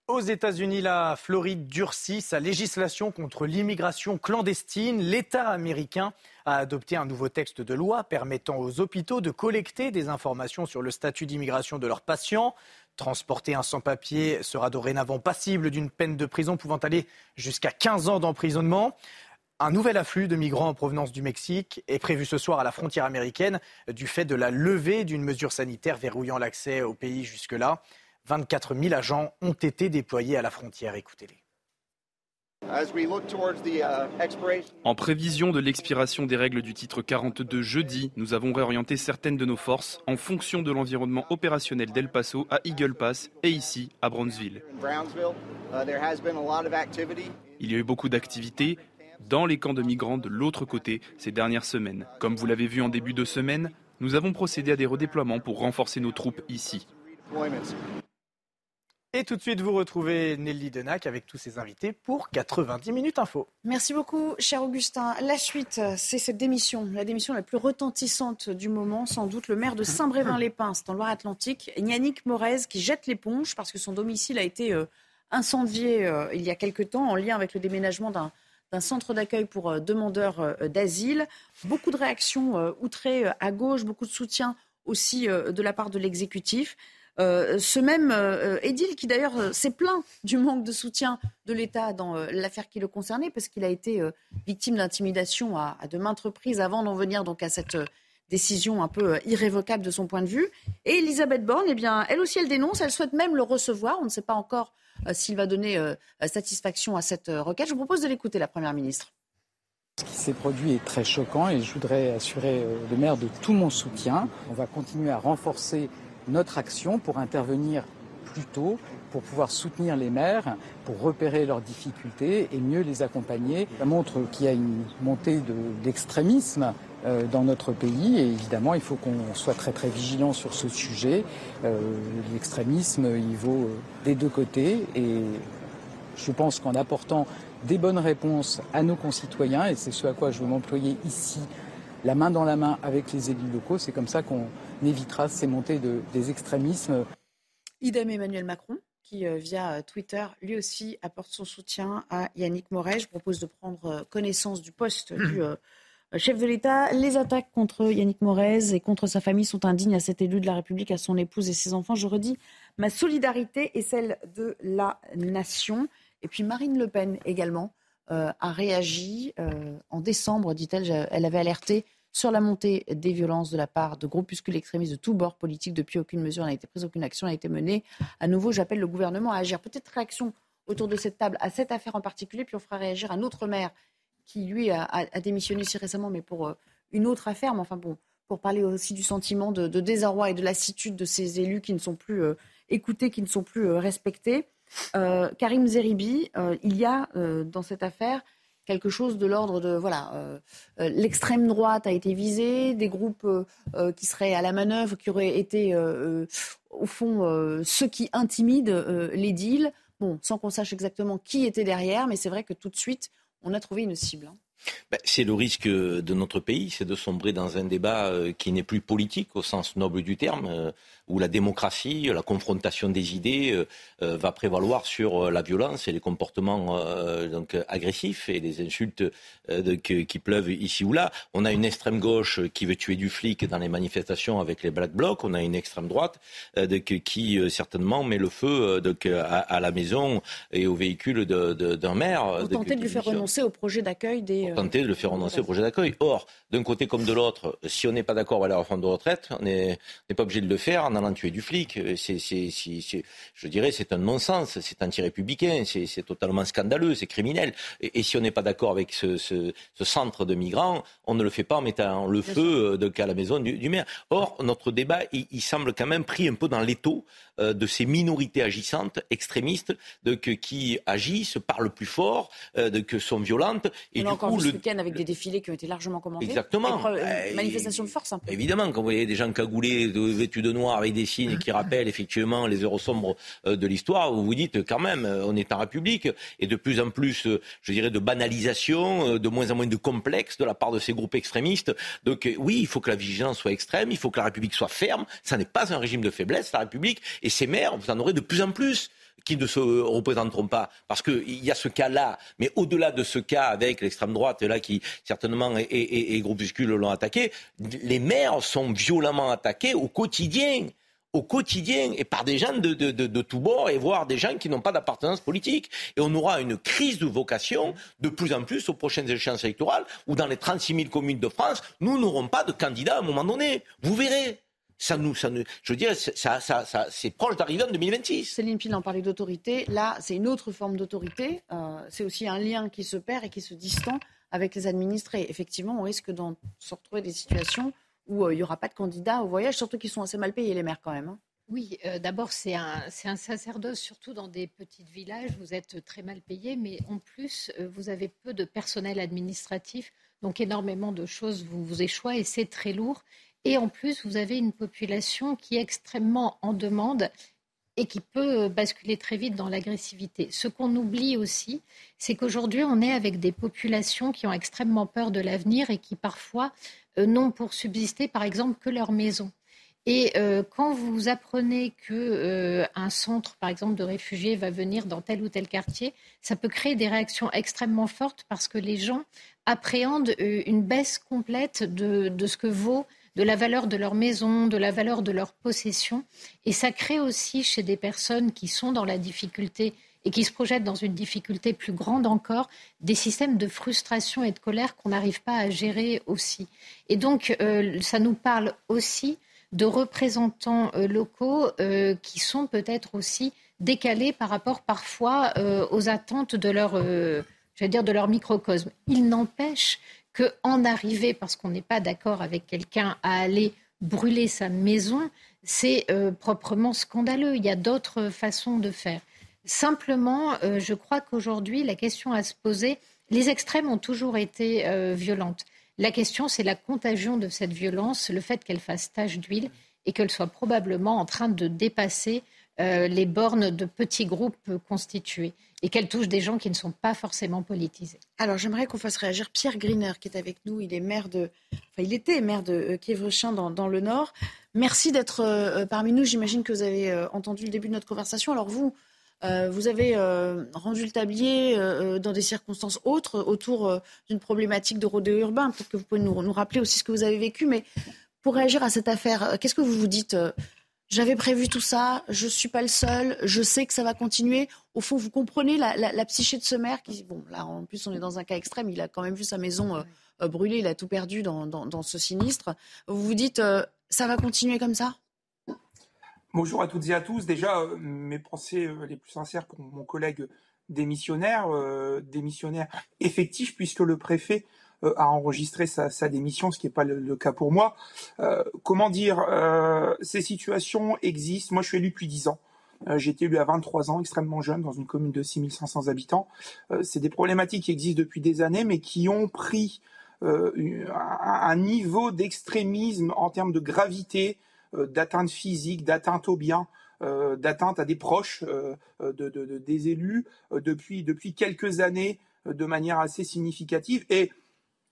Aux États-Unis, la Floride durcit sa législation contre l'immigration clandestine. L'État américain a adopté un nouveau texte de loi permettant aux hôpitaux de collecter des informations sur le statut d'immigration de leurs patients. Transporter un sans-papier sera dorénavant passible d'une peine de prison pouvant aller jusqu'à 15 ans d'emprisonnement. Un nouvel afflux de migrants en provenance du Mexique est prévu ce soir à la frontière américaine du fait de la levée d'une mesure sanitaire verrouillant l'accès au pays jusque-là. 24 000 agents ont été déployés à la frontière. Écoutez-les. En prévision de l'expiration des règles du titre 42 jeudi, nous avons réorienté certaines de nos forces en fonction de l'environnement opérationnel d'El Paso à Eagle Pass et ici à Brownsville. Il y a eu beaucoup d'activités, dans les camps de migrants de l'autre côté ces dernières semaines. Comme vous l'avez vu en début de semaine, nous avons procédé à des redéploiements pour renforcer nos troupes ici. Et tout de suite, vous retrouvez Nelly Denac avec tous ses invités pour 90 minutes info. Merci beaucoup, cher Augustin. La suite, c'est cette démission, la démission la plus retentissante du moment, sans doute le maire de Saint-Brévin-les-Pins, dans Loire-Atlantique, Yannick Morez, qui jette l'éponge parce que son domicile a été euh, incendié euh, il y a quelque temps en lien avec le déménagement d'un centre d'accueil pour euh, demandeurs d'asile. Beaucoup de réactions outrées à gauche, beaucoup de soutien aussi de la part de l'exécutif. Ce même Edil, qui d'ailleurs s'est plaint du manque de soutien de l'État dans l'affaire qui le concernait, parce qu'il a été victime d'intimidation à, de maintes reprises avant d'en venir donc à cette décision un peu irrévocable de son point de vue. Et Elisabeth Borne, eh bien, elle aussi, elle dénonce, elle souhaite même le recevoir. On ne sait pas encore euh, s'il va donner euh, satisfaction à cette euh, requête. Je vous propose de l'écouter, la Première ministre. Ce qui s'est produit est très choquant et je voudrais assurer le maire de tout mon soutien. On va continuer à renforcer notre action pour intervenir plus tôt, pour pouvoir soutenir les maires, pour repérer leurs difficultés et mieux les accompagner. Ça montre qu'il y a une montée d'extrémisme euh, dans notre pays. Et évidemment, il faut qu'on soit très très vigilant sur ce sujet. Euh, l'extrémisme, il vaut euh, des deux côtés. Et je pense qu'en apportant des bonnes réponses à nos concitoyens, et c'est ce à quoi je veux m'employer ici, la main dans la main avec les élus locaux, c'est comme ça qu'on évitera ces montées de, des extrémismes. Idem Emmanuel Macron qui, via Twitter, lui aussi apporte son soutien à Yannick Moret. Je propose de prendre connaissance du poste du euh, chef de l'État, les attaques contre Yannick Morez et contre sa famille sont indignes à cet élu de la République, à son épouse et ses enfants. Je redis ma solidarité et celle de la nation. Et puis Marine Le Pen également euh, a réagi euh, en décembre, dit-elle. Elle avait alerté sur la montée des violences de la part de groupuscules extrémistes de tous bords politiques. Depuis, aucune mesure n'a été prise, aucune action n'a été menée. À nouveau, j'appelle le gouvernement à agir. Peut-être réaction autour de cette table à cette affaire en particulier, puis on fera réagir un autre maire qui lui a, démissionné si récemment, mais pour euh, une autre affaire. Mais enfin bon, pour parler aussi du sentiment de, désarroi et de lassitude de ces élus qui ne sont plus euh, écoutés, qui ne sont plus euh, respectés. Karim Zeribi, il y a dans cette affaire quelque chose de l'ordre de voilà l'extrême droite a été visée, des groupes qui seraient à la manœuvre, qui auraient été au fond ceux qui intimident les deals. Bon, sans qu'on sache exactement qui était derrière, mais c'est vrai que tout de suite on a trouvé une cible. Hein. Ben, c'est le risque de notre pays, c'est de sombrer dans un débat euh, qui n'est plus politique au sens noble du terme, euh, où la démocratie, la confrontation des idées euh, va prévaloir sur la violence et les comportements donc, agressifs et les insultes qui pleuvent ici ou là. On a une extrême gauche qui veut tuer du flic dans les manifestations avec les Black Blocs. On a une extrême droite qui certainement met le feu à, la maison et au véhicule d'un maire. Pour tenter de, lui faire renoncer au projet d'accueil des... Pour tenter de le faire renoncer au projet d'accueil. Or, d'un côté comme de l'autre, si on n'est pas d'accord avec la réforme de retraite, on n'est pas obligé de le faire allant tuer du flic. Euh, c'est, je dirais, c'est un non-sens, c'est anti-républicain, c'est totalement scandaleux, c'est criminel. Et, si on n'est pas d'accord avec ce, centre de migrants, on ne le fait pas en mettant le feu euh, de, à la maison du, maire. Or, notre débat, il, semble quand même pris un peu dans l'étau euh, de ces minorités agissantes, extrémistes, de, qui agissent, parlent plus fort, de, que sont violentes. Et on a encore vu ce week-end avec des défilés qui ont été largement commentés. Exactement. manifestation de force. Un peu. Évidemment, quand vous voyez des gens cagoulés, vêtus de noir, avec des signes qui rappellent effectivement les heures sombres euh, de l'histoire, vous vous dites quand même, euh, on est en République, et de plus en plus, je dirais, de banalisation, de moins en moins de complexe de la part de ces groupes extrémistes. Donc oui, il faut que la vigilance soit extrême, il faut que la République soit ferme. Ça n'est pas un régime de faiblesse, la République. Et ces maires, vous en aurez de plus en plus qui ne se représenteront pas. Parce qu'il y a ce cas-là, mais au-delà de ce cas avec l'extrême droite, là, qui certainement et, et, et groupuscules l'ont attaqué, les maires sont violemment attaqués au quotidien au quotidien et par des gens de tous bords et voire des gens qui n'ont pas d'appartenance politique. Et on aura une crise de vocation de plus en plus aux prochaines échéances électorales où dans les 36 000 communes de France, nous n'aurons pas de candidats à un moment donné. Vous verrez ça nous, ça nous, je veux dire, ça, ça, ça c'est proche d'arriver en 2026. Céline Pille en parlait d'autorité. Là, c'est une autre forme d'autorité. Euh, c'est aussi un lien qui se perd et qui se distend avec les administrés. Effectivement, on risque de se retrouver des situations où euh, il n'y aura pas de candidats au voyage, surtout qu'ils sont assez mal payés, les maires, quand même. Hein. Oui, euh, d'abord, c'est un, un, sacerdoce, surtout dans des petits villages. Vous êtes très mal payé, mais en plus, vous avez peu de personnel administratif. Donc, énormément de choses vous, vous échouent et c'est très lourd. Et en plus, vous avez une population qui est extrêmement en demande et qui peut basculer très vite dans l'agressivité. Ce qu'on oublie aussi, c'est qu'aujourd'hui, on est avec des populations qui ont extrêmement peur de l'avenir et qui parfois euh, n'ont pour subsister, par exemple, que leur maison. Et euh, quand vous apprenez qu'un euh, centre, par exemple, de réfugiés va venir dans tel ou tel quartier, ça peut créer des réactions extrêmement fortes parce que les gens appréhendent une baisse complète de ce que vaut de la valeur de leur maison, de la valeur de leur possession. Et ça crée aussi chez des personnes qui sont dans la difficulté et qui se projettent dans une difficulté plus grande encore, des systèmes de frustration et de colère qu'on n'arrive pas à gérer aussi. Et donc, euh, ça nous parle aussi de représentants euh, locaux euh, qui sont peut-être aussi décalés par rapport parfois aux attentes de leur, dire, de leur microcosme. Il n'empêche qu'en arriver, parce qu'on n'est pas d'accord avec quelqu'un, à aller brûler sa maison, c'est euh, proprement scandaleux. Il y a d'autres façons de faire. Simplement, euh, je crois qu'aujourd'hui, la question à se poser, les extrêmes ont toujours été euh, violentes. La question, c'est la contagion de cette violence, le fait qu'elle fasse tache d'huile et qu'elle soit probablement en train de dépasser les bornes de petits groupes constitués et qu'elle touche des gens qui ne sont pas forcément politisés. Alors j'aimerais qu'on fasse réagir Pierre Griner qui est avec nous. Il est maire de, enfin il était maire de euh, Kievrechin dans, le Nord. Merci d'être euh, parmi nous. J'imagine que vous avez euh, entendu le début de notre conversation. Alors vous, vous avez rendu le tablier dans des circonstances autres autour d'une problématique de rodéo urbain. Peut-être que vous pouvez nous, nous, rappeler aussi ce que vous avez vécu, mais pour réagir à cette affaire, qu'est-ce que vous vous dites j'avais prévu tout ça, je ne suis pas le seul, je sais que ça va continuer. Au fond, vous comprenez la, psyché de ce maire qui, bon, là en plus on est dans un cas extrême, il a quand même vu sa maison euh, euh, brûler, il a tout perdu dans, ce sinistre. Vous vous dites, euh, ça va continuer comme ça? Bonjour à toutes et à tous. Déjà, mes pensées les plus sincères pour mon collègue démissionnaire, démissionnaire effectif, puisque le préfet euh, à enregistrer sa, sa, démission, ce qui n'est pas le, cas pour moi. Euh, comment dire, euh, ces situations existent. Moi, je suis élu depuis 10 ans. J'ai été élu à 23 ans, extrêmement jeune, dans une commune de 6500 habitants. c'est des problématiques qui existent depuis des années, mais qui ont pris un niveau d'extrémisme en termes de gravité, d'atteinte physique, d'atteinte au bien, d'atteinte à des proches de, de, des élus depuis, depuis quelques années de manière assez significative. Et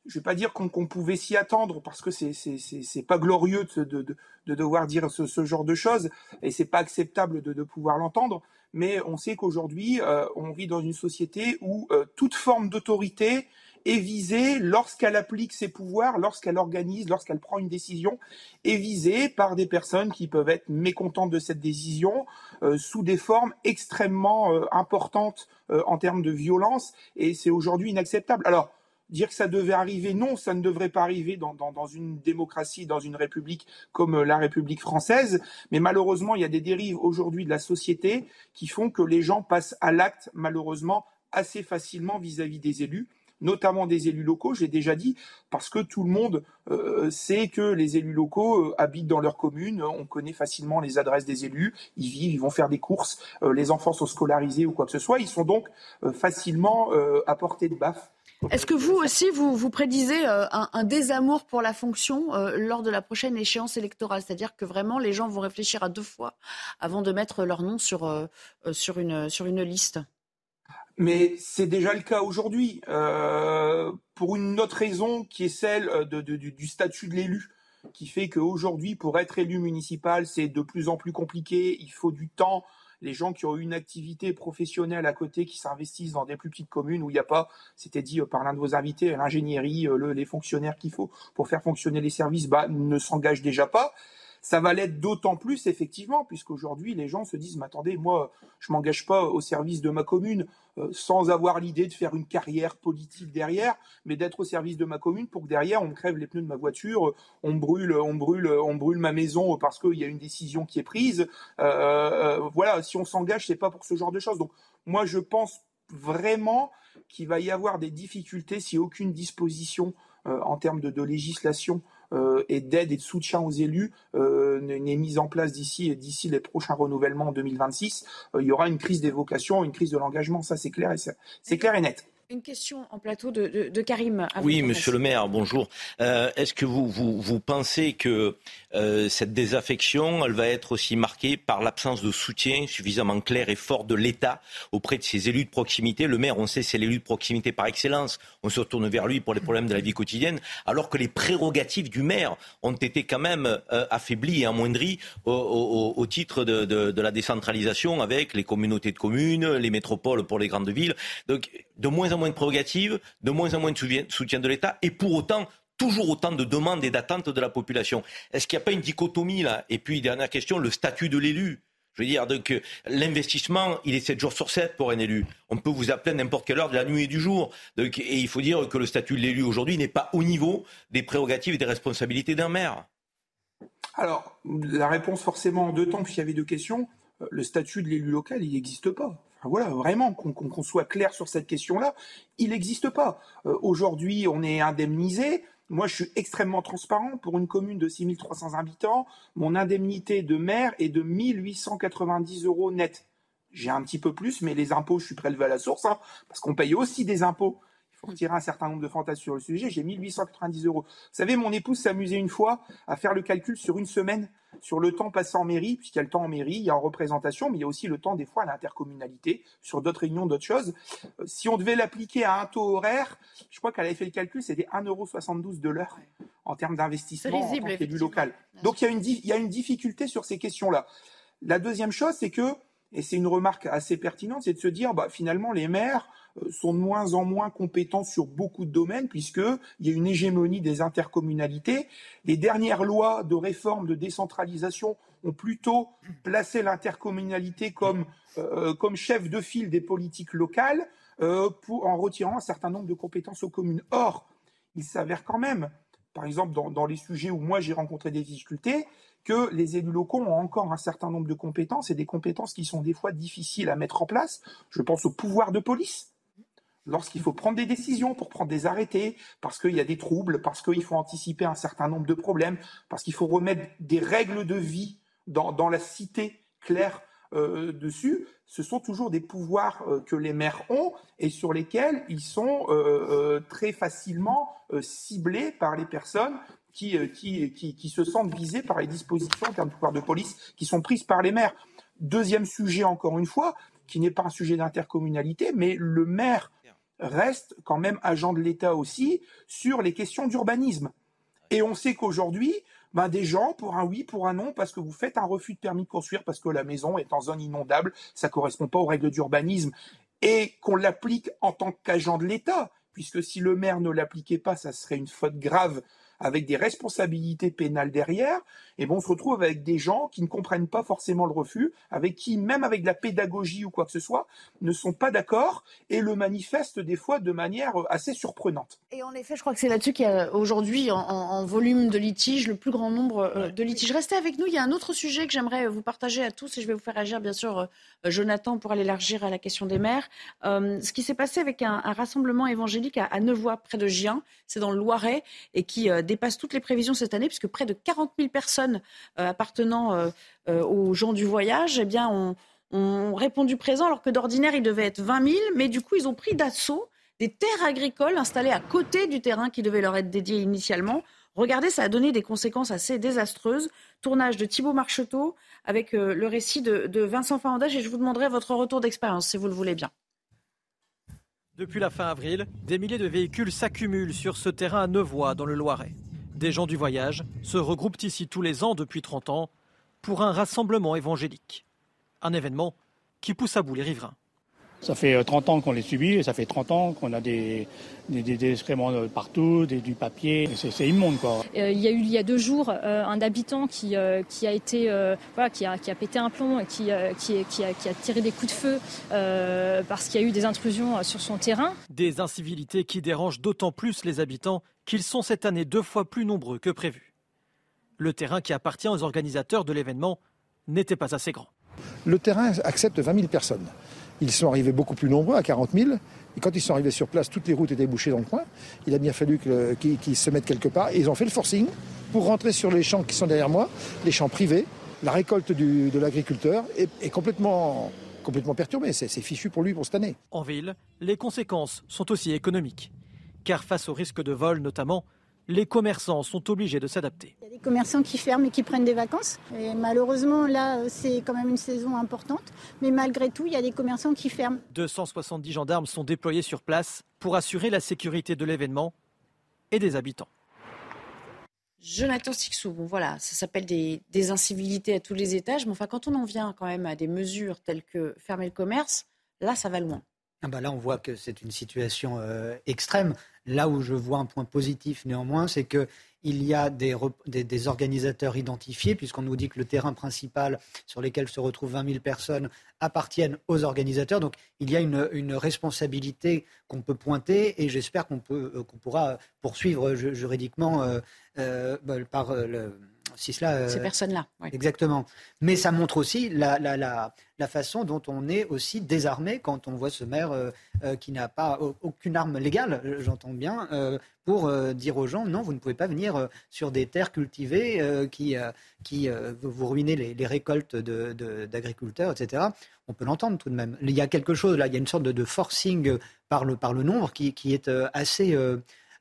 je vais pas dire qu'on pouvait s'y attendre parce que c'est c'est pas glorieux de, de, de, devoir dire ce, ce, genre de choses et c'est pas acceptable de, de pouvoir l'entendre. Mais on sait qu'aujourd'hui, euh, on vit dans une société où euh, toute forme d'autorité est visée lorsqu'elle applique ses pouvoirs, lorsqu'elle organise, lorsqu'elle prend une décision, est visée par des personnes qui peuvent être mécontentes de cette décision euh, sous des formes extrêmement importantes en termes de violence. Et c'est aujourd'hui inacceptable. Alors Dire que ça devait arriver, non, ça ne devrait pas arriver dans, une démocratie, dans une république comme euh, la République française. Mais malheureusement, il y a des dérives aujourd'hui de la société qui font que les gens passent à l'acte, malheureusement, assez facilement vis-à-vis des élus notamment des élus locaux, j'ai déjà dit, parce que tout le monde euh, sait que les élus locaux euh, habitent dans leur commune, on connaît facilement les adresses des élus, ils vivent, ils vont faire des courses, les enfants sont scolarisés ou quoi que ce soit, ils sont donc facilement à portée de baffe est-ce que vous aussi, vous, vous prédisez euh, un, désamour pour la fonction euh, lors de la prochaine échéance électorale? C'est-à-dire que vraiment, les gens vont réfléchir à deux fois avant de mettre leur nom sur, euh, sur, une, sur une liste. Mais c'est déjà le cas aujourd'hui, pour une autre raison qui est celle de, du statut de l'élu, qui fait qu'aujourd'hui, pour être élu municipal, c'est de plus en plus compliqué, il faut du temps, les gens qui ont une activité professionnelle à côté, qui s'investissent dans des plus petites communes où il n'y a pas, c'était dit euh, par l'un de vos invités, l'ingénierie, euh, les fonctionnaires qu'il faut pour faire fonctionner les services, bah, ne s'engagent déjà pas. Ça va l'être d'autant plus, effectivement, puisqu'aujourd'hui, les gens se disent, mais attendez, moi, je m'engage pas au service de ma commune euh, sans avoir l'idée de faire une carrière politique derrière, mais d'être au service de ma commune pour que derrière, on crève les pneus de ma voiture, on brûle, on brûle, on brûle ma maison parce qu'il y a une décision qui est prise. Euh, euh, voilà, si on s'engage, c'est pas pour ce genre de choses. Donc, moi, je pense vraiment qu'il va y avoir des difficultés si aucune disposition en termes de législation et d'aide et de soutien aux élus euh, n'est mise en place d'ici d'ici les prochains renouvellements en 2026, euh, il y aura une crise des vocations, une crise de l'engagement, ça c'est clair et c'est clair et net. Une question en plateau de, de, Karim. Oui, monsieur le maire, bonjour. Euh, Est-ce que vous, vous, vous, pensez que euh, cette désaffection, elle va être aussi marquée par l'absence de soutien suffisamment clair et fort de l'État auprès de ses élus de proximité? Le maire, on sait, c'est l'élu de proximité par excellence. On se tourne vers lui pour les problèmes de la vie quotidienne, alors que les prérogatives du maire ont été quand même euh, affaiblies et amoindries au, au, au titre de, de, de, la décentralisation avec les communautés de communes, les métropoles pour les grandes villes. Donc, de moins moins de prérogatives, de moins en moins de soutien de l'État, et pour autant, toujours autant de demandes et d'attentes de la population. Est-ce qu'il n'y a pas une dichotomie là? Et puis, dernière question, le statut de l'élu. Je veux dire, donc, l'investissement, il est 7 jours sur 7 pour un élu. On peut vous appeler n'importe quelle heure de la nuit et du jour. Et il faut dire que le statut de l'élu aujourd'hui n'est pas au niveau des prérogatives et des responsabilités d'un maire. Alors, la réponse forcément en deux temps, puisqu'il y avait deux questions. Euh, le statut de l'élu local, il n'existe pas voilà, vraiment, qu'on soit clair sur cette question-là, il n'existe pas. Euh, aujourd'hui, on est indemnisé. Moi, je suis extrêmement transparent. Pour une commune de 6300 habitants, mon indemnité de maire est de 1890 euros net. J'ai un petit peu plus, mais les impôts, je suis prélevé à la source, hein, parce qu'on paye aussi des impôts pour tirer un certain nombre de fantasmes sur le sujet, j'ai 1890 euros. Vous savez, mon épouse s'amusait une fois à faire le calcul sur une semaine, sur le temps passé en mairie, puisqu'il y a le temps en mairie, il y a en représentation, mais il y a aussi le temps des fois à l'intercommunalité, sur d'autres réunions, d'autres choses. Euh, si on devait l'appliquer à un taux horaire, je crois qu'elle avait fait le calcul, c'était 1,72€ de l'heure en termes d'investissement en tant qu'élu local. Donc il y, a une, il y a une difficulté sur ces questions-là. La deuxième chose, c'est que, et c'est une remarque assez pertinente, c'est de se dire, bah, finalement, les maires, euh, sont de moins en moins compétents sur beaucoup de domaines puisqu'il y a une hégémonie des intercommunalités. Les dernières lois de réforme, de décentralisation ont plutôt placé l'intercommunalité comme, euh, comme chef de file des politiques locales euh, en retirant un certain nombre de compétences aux communes. Or, il s'avère quand même, par exemple dans, dans les sujets où moi j'ai rencontré des difficultés, que les élus locaux ont encore un certain nombre de compétences et des compétences qui sont des fois difficiles à mettre en place. Je pense au pouvoir de police lorsqu'il faut prendre des décisions pour prendre des arrêtés, parce qu'il y a des troubles, parce qu'il faut anticiper un certain nombre de problèmes, parce qu'il faut remettre des règles de vie dans, la cité claire euh, dessus, ce sont toujours des pouvoirs euh, que les maires ont et sur lesquels ils sont euh, très facilement ciblés par les personnes qui, qui, se sentent visées par les dispositions en termes de pouvoir de police qui sont prises par les maires. Deuxième sujet, encore une fois, qui n'est pas un sujet d'intercommunalité, mais le maire reste quand même agent de l'État aussi sur les questions d'urbanisme. Et on sait qu'aujourd'hui, ben des gens, pour un oui, pour un non, parce que vous faites un refus de permis de construire, parce que la maison est en zone inondable, ça correspond pas aux règles d'urbanisme, et qu'on l'applique en tant qu'agent de l'État, puisque si le maire ne l'appliquait pas, ça serait une faute grave avec des responsabilités pénales derrière, et bon, on se retrouve avec des gens qui ne comprennent pas forcément le refus, avec qui, même avec de la pédagogie ou quoi que ce soit, ne sont pas d'accord et le manifestent des fois de manière euh, assez surprenante. Et en effet, je crois que c'est là-dessus qu'il y a aujourd'hui, en, volume de litiges, le plus grand nombre euh, de litiges. Restez avec nous, il y a un autre sujet que j'aimerais vous partager à tous, et je vais vous faire agir, bien sûr, euh, Jonathan, pour aller élargir à la question des maires. ce qui s'est passé avec un, rassemblement évangélique à, à Nevoix, près de Gien, c'est dans le Loiret, et qui dépasse toutes les prévisions cette année, puisque près de 40 000 personnes euh, appartenant euh, euh, aux gens du voyage, eh bien, ont, répondu présent, alors que d'ordinaire, il devait être 20 000, mais du coup, ils ont pris d'assaut des terres agricoles installées à côté du terrain qui devait leur être dédié initialement. Regardez, ça a donné des conséquences assez désastreuses. Tournage de Thibault Marcheteau avec le récit de, Vincent Fahandage et je vous demanderai votre retour d'expérience si vous le voulez bien. Depuis la fin avril, des milliers de véhicules s'accumulent sur ce terrain à Nevoix, dans le Loiret. Des gens du voyage se regroupent ici tous les ans depuis 30 ans pour un rassemblement évangélique. Un événement qui pousse à bout les riverains. Ça fait 30 ans qu'on les subit et ça fait 30 ans qu'on a des, des, excréments partout, du papier. C'est immonde, quoi. il y a eu il y a deux jours un habitant qui, qui a été voilà, qui a, qui a pété un plomb et qui, qui, qui, a, qui a tiré des coups de feu parce qu'il y a eu des intrusions sur son terrain. Des incivilités qui dérangent d'autant plus les habitants qu'ils sont cette année deux fois plus nombreux que prévu. Le terrain qui appartient aux organisateurs de l'événement n'était pas assez grand. Le terrain accepte 20 000 personnes. Ils sont arrivés beaucoup plus nombreux, à 40 000. Et quand ils sont arrivés sur place, toutes les routes étaient bouchées dans le coin. Il a bien fallu qu'ils se mettent quelque part. Et ils ont fait le forcing pour rentrer sur les champs qui sont derrière moi, les champs privés. La récolte de l'agriculteur est, complètement, complètement perturbée. C'est fichu pour lui pour cette année. En ville, les conséquences sont aussi économiques. Car face au risque de vol notamment, les commerçants sont obligés de s'adapter. Il y a des commerçants qui ferment et qui prennent des vacances. Et malheureusement, là, c'est quand même une saison importante. Mais malgré tout, il y a des commerçants qui ferment. 270 gendarmes sont déployés sur place pour assurer la sécurité de l'événement et des habitants. Jonathan Sixou, bon voilà, ça s'appelle des, des, incivilités à tous les étages, mais enfin quand on en vient quand même à des mesures telles que fermer le commerce, là ça va loin. Ah bah là on voit que c'est une situation euh, extrême. Là où je vois un point positif néanmoins, c'est qu'il y a des, organisateurs identifiés, puisqu'on nous dit que le terrain principal sur lequel se retrouvent 20 000 personnes appartiennent aux organisateurs. Donc il y a une, responsabilité qu'on peut pointer et j'espère qu'on euh, pourra poursuivre juridiquement euh, euh, bah, par le euh, Ces personnes-là. Exactement. Mais ça montre aussi la, la, la, la, façon dont on est aussi désarmé quand on voit ce maire euh, euh, qui n'a pas aucune arme légale, j'entends bien, pour dire aux gens non, vous ne pouvez pas venir sur des terres cultivées qui, qui vous ruinez les, les récoltes d'agriculteurs, de, etc. On peut l'entendre tout de même. Il y a quelque chose là, il y a une sorte de, de forcing par le, par le nombre qui, qui est assez,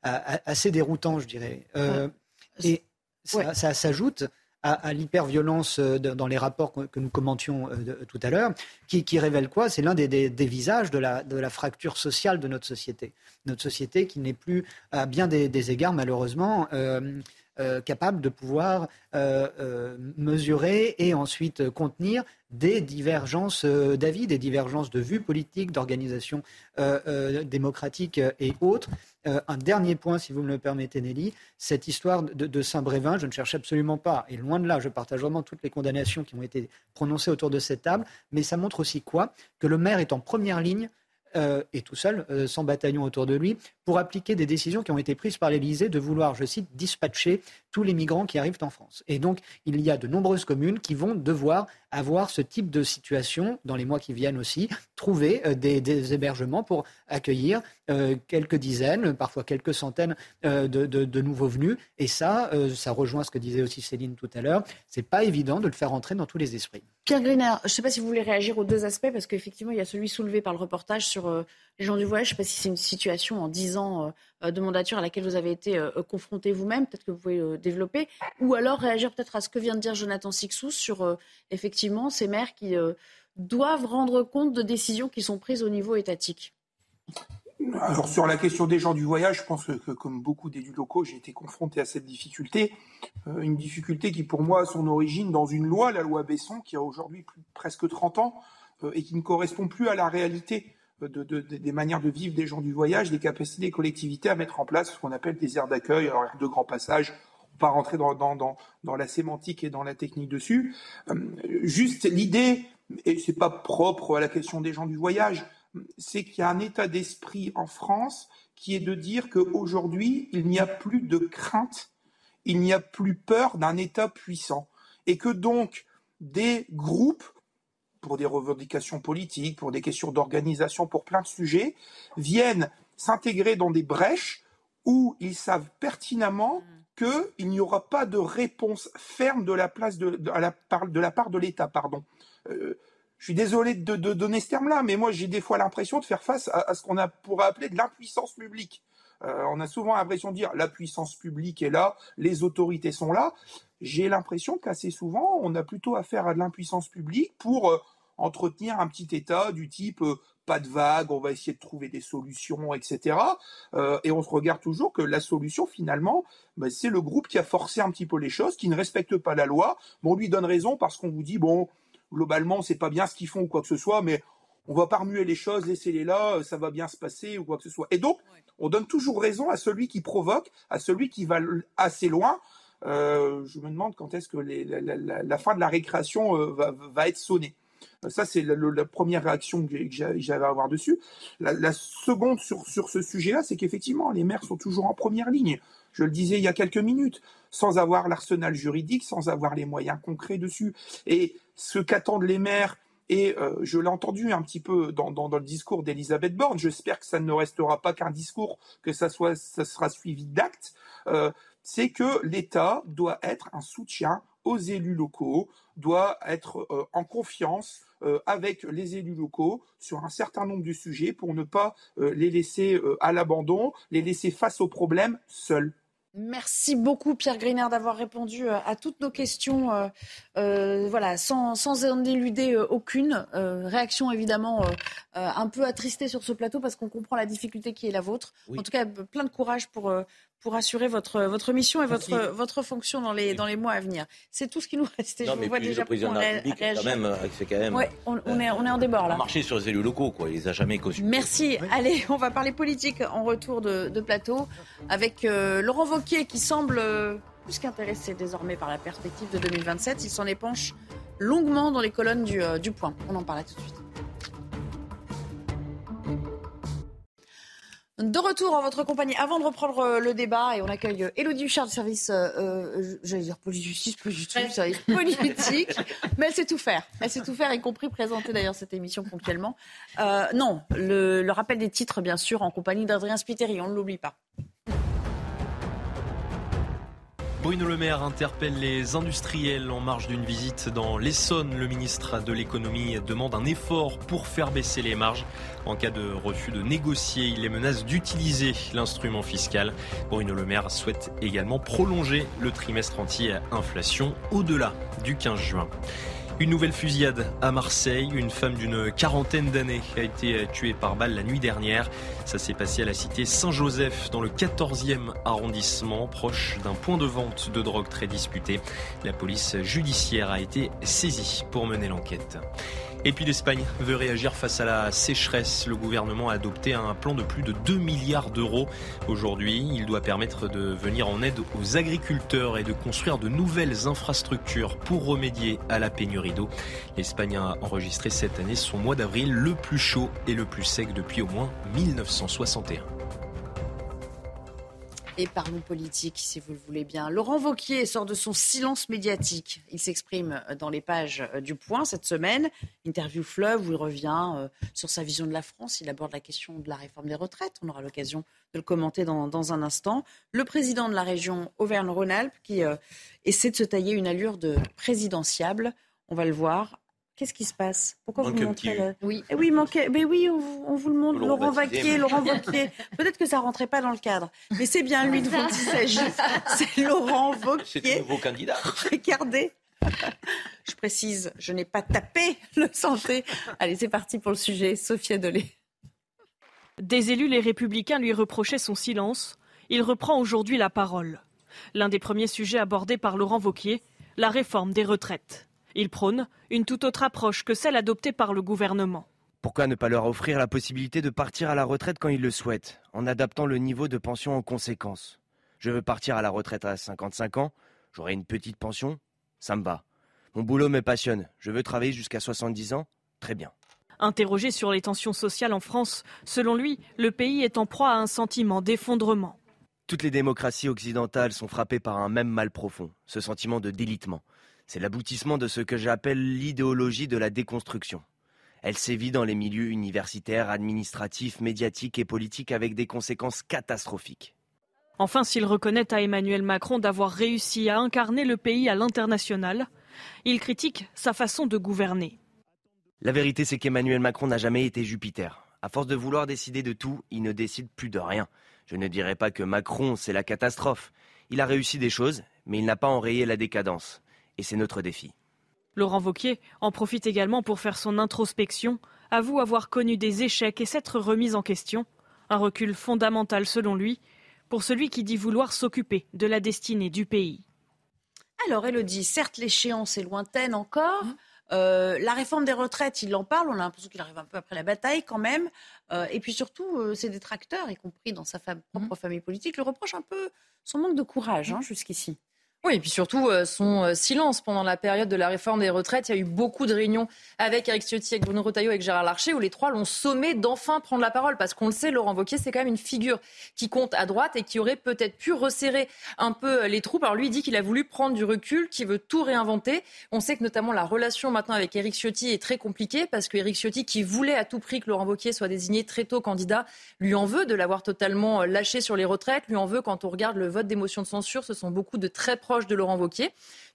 assez déroutant, je dirais. et ça, s'ajoute à, l'hyperviolence euh, dans les rapports que, nous commentions euh, tout à l'heure, qui, révèle quoi? C'est l'un des, visages de la, de la, fracture sociale de notre société. Notre société qui n'est plus, à bien des, égards, malheureusement, euh, euh, capable de pouvoir euh, euh, mesurer et ensuite contenir des divergences d'avis, des divergences de vues politiques, d'organisations démocratiques et autres. Un dernier point, si vous me le permettez, Nelly, cette histoire de, Saint-Brévin, je ne cherche absolument pas, et loin de là, je partage vraiment toutes les condamnations qui ont été prononcées autour de cette table, mais ça montre aussi quoi? Que le maire est en première ligne et tout seul, sans bataillon autour de lui, pour appliquer des décisions qui ont été prises par l'Élysée de vouloir, je cite, dispatcher tous les migrants qui arrivent en France. Et donc, il y a de nombreuses communes qui vont devoir avoir ce type de situation dans les mois qui viennent aussi, trouver euh, des, hébergements pour accueillir euh, quelques dizaines, parfois quelques centaines euh, de, nouveaux venus. Et ça, ça rejoint ce que disait aussi Céline tout à l'heure. C'est pas évident de le faire entrer dans tous les esprits. Pierre Griner, je ne sais pas si vous voulez réagir aux deux aspects, parce qu'effectivement, il y a celui soulevé par le reportage sur les gens du voyage. Je ne sais pas si c'est une situation en 10 ans euh, de mandature à laquelle vous avez été euh, confronté vous-même. Peut-être que vous pouvez développer. Ou alors réagir peut-être à ce que vient de dire Jonathan Sixou sur euh, effectivement ces maires qui doivent rendre compte de décisions qui sont prises au niveau étatique. Alors sur la question des gens du voyage, je pense que, comme beaucoup d'élus locaux, j'ai été confronté à cette difficulté. une difficulté qui pour moi a son origine dans une loi, la loi Besson, qui a aujourd'hui presque 30 ans et qui ne correspond plus à la réalité des manières de vivre des gens du voyage, des capacités des collectivités à mettre en place ce qu'on appelle des aires d'accueil, alors de grands passages. On va pas rentrer dans, dans, la sémantique et dans la technique dessus. Euh, juste l'idée, et c'est pas propre à la question des gens du voyage, c'est qu'il y a un état d'esprit en France qui est de dire qu'aujourd'hui, il n'y a plus de crainte, il n'y a plus peur d'un État puissant. Et que donc, des groupes pour des revendications politiques, pour des questions d'organisation, pour plein de sujets, viennent s'intégrer dans des brèches où ils savent pertinemment mm. qu'il n'y aura pas de réponse ferme de la, place de, la, de la part de l'État. Pardon. Euh, je suis désolé de, donner ce terme-là, mais moi j'ai des fois l'impression de faire face à, ce qu'on pourrait appeler de l'impuissance publique. Euh, on a souvent l'impression de dire la puissance publique est là, les autorités sont là. J'ai l'impression qu'assez souvent on a plutôt affaire à de l'impuissance publique pour euh, entretenir un petit état du type euh, pas de vague, on va essayer de trouver des solutions, etc. Euh, et on se regarde toujours que la solution, finalement, bah, c'est le groupe qui a forcé un petit peu les choses, qui ne respecte pas la loi. Bon, on lui donne raison parce qu'on vous dit, bon, globalement, c'est pas bien ce qu'ils font ou quoi que ce soit, mais on va pas remuer les choses, laissez-les là, ça va bien se passer ou quoi que ce soit. Et donc, on donne toujours raison à celui qui provoque, à celui qui va assez loin. Euh, je me demande quand est-ce que la, fin de la récréation euh, va, être sonnée. Ça, c'est la, première réaction que j'avais à avoir dessus. La, seconde sur, sur ce sujet-là, c'est qu'effectivement, les maires sont toujours en première ligne. Je le disais il y a quelques minutes, sans avoir l'arsenal juridique, sans avoir les moyens concrets dessus. Et ce qu'attendent les maires, et euh, je l'ai entendu un petit peu dans, le discours d'Elisabeth Borne, j'espère que ça ne restera pas qu'un discours, que ça, soit, ça sera suivi d'actes, euh, c'est que l'État doit être un soutien aux élus locaux, doit être euh, en confiance avec les élus locaux sur un certain nombre de sujets pour ne pas les laisser à l'abandon, les laisser face aux problèmes seuls. Merci beaucoup Pierre Griner d'avoir répondu euh, à toutes nos questions, euh, euh, voilà, sans, sans en éluder aucune. réaction évidemment un peu attristée sur ce plateau parce qu'on comprend la difficulté qui est la vôtre. En tout cas, plein de courage pour pour assurer votre, votre mission et votre, votre fonction dans les, dans les mois à venir. C'est tout ce qui nous restait. je vous vois déjà le président de la République, quand même, c'est quand même. Ouais, on, est, on est en débord là. Marcher sur les élus locaux, quoi. Il les a jamais consultés. Merci. Allez, on va parler politique en retour de, de plateau avec euh, Laurent Vauquier qui semble euh, plus qu'intéressé désormais par la perspective de 2027. Il s'en épanche longuement dans les colonnes du, euh, du Point. On en parle tout de suite. De retour en votre compagnie, avant de reprendre euh, le débat, et on accueille Elodie Huchard du service, euh, euh j'allais dire police justice, plus du tout, service politique, mais elle sait tout faire. Elle sait tout faire, y compris présenter d'ailleurs cette émission ponctuellement. Euh, non, le, le, rappel des titres, bien sûr, en compagnie d'Adrien Spiteri, on ne l'oublie pas. Bruno Le Maire interpelle les industriels en marge d'une visite dans l'Essonne. Le ministre de l'économie demande un effort pour faire baisser les marges. En cas de refus de négocier, il les menace d'utiliser l'instrument fiscal. Bruno Le Maire souhaite également prolonger le trimestre anti-inflation au-delà du 15 juin. Une nouvelle fusillade à Marseille. Une femme d'une quarantaine d'années a été tuée par balle la nuit dernière. Ça s'est passé à la cité Saint-Joseph dans le 14e arrondissement, proche d'un point de vente de drogue très disputé. La police judiciaire a été saisie pour mener l'enquête. Et puis l'Espagne veut réagir face à la sécheresse. Le gouvernement a adopté un plan de plus de 2 milliards d'euros. Aujourd'hui, il doit permettre de venir en aide aux agriculteurs et de construire de nouvelles infrastructures pour remédier à la pénurie d'eau. L'Espagne a enregistré cette année son mois d'avril le plus chaud et le plus sec depuis au moins 1961. Et parlons politique, si vous le voulez bien. Laurent Vauquier sort de son silence médiatique. Il s'exprime dans les pages du Point cette semaine. Interview fleuve où il revient euh, sur sa vision de la France. Il aborde la question de la réforme des retraites. On aura l'occasion de le commenter dans, un instant. Le président de la région Auvergne-Rhône-Alpes qui euh, essaie de se tailler une allure de présidentiable. On va le voir Qu'est-ce qui se passe? Pourquoi vous me montrez là Oui, eh oui, mais oui, on, vous le montre. Laurent Vaquier, Laurent Vaquier. Peut-être que ça rentrait pas dans le cadre, mais c'est bien lui de dont il s'agit. C'est Laurent Vaquier. C'est un nouveau candidat. Regardez. Je précise, je n'ai pas tapé le santé. Allez, c'est parti pour le sujet. Sophia Dolé. Des élus, les républicains lui reprochaient son silence. Il reprend aujourd'hui la parole. L'un des premiers sujets abordés par Laurent Vauquier, la réforme des retraites. Il prône une toute autre approche que celle adoptée par le gouvernement. Pourquoi ne pas leur offrir la possibilité de partir à la retraite quand ils le souhaitent, en adaptant le niveau de pension en conséquence? Je veux partir à la retraite à 55 ans, j'aurai une petite pension, ça me va. Mon boulot me passionne, je veux travailler jusqu'à 70 ans, très bien. Interrogé sur les tensions sociales en France, selon lui, le pays est en proie à un sentiment d'effondrement. Toutes les démocraties occidentales sont frappées par un même mal profond, ce sentiment de délitement. C'est l'aboutissement de ce que j'appelle l'idéologie de la déconstruction. Elle sévit dans les milieux universitaires, administratifs, médiatiques et politiques avec des conséquences catastrophiques. Enfin, s'il reconnaît à Emmanuel Macron d'avoir réussi à incarner le pays à l'international, il critique sa façon de gouverner. La vérité, c'est qu'Emmanuel Macron n'a jamais été Jupiter. À force de vouloir décider de tout, il ne décide plus de rien. Je ne dirais pas que Macron, c'est la catastrophe. Il a réussi des choses, mais il n'a pas enrayé la décadence et c'est notre défi. Laurent Vauquier en profite également pour faire son introspection, avoue avoir connu des échecs et s'être remis en question, un recul fondamental selon lui, pour celui qui dit vouloir s'occuper de la destinée du pays. Alors Elodie, certes l'échéance est lointaine encore, mmh. la réforme des retraites, il en parle. On a l'impression qu'il arrive un peu après la bataille quand même. et puis surtout, ses détracteurs, y compris dans sa propre mmh. famille politique, le reprochent un peu son manque de courage hein, jusqu'ici. Oui, et puis surtout euh, son euh, silence pendant la période de la réforme des retraites. Il y a eu beaucoup de réunions avec Eric Ciotti, avec Bruno Retailleau, avec Gérard Larcher, où les trois l'ont sommé d'enfin prendre la parole. Parce qu'on le sait, Laurent Wauquiez, c'est quand même une figure qui compte à droite et qui aurait peut-être pu resserrer un peu euh, les troupes. Alors lui, il dit qu'il a voulu prendre du recul, qu'il veut tout réinventer. On sait que notamment la relation maintenant avec Eric Ciotti est très compliquée parce que Eric Ciotti, qui voulait à tout prix que Laurent Wauquiez soit désigné très tôt candidat, lui en veut de l'avoir totalement lâché sur les retraites, lui en veut quand on regarde le vote des motions de censure. Ce sont beaucoup de très proches de Laurent Wauquiez.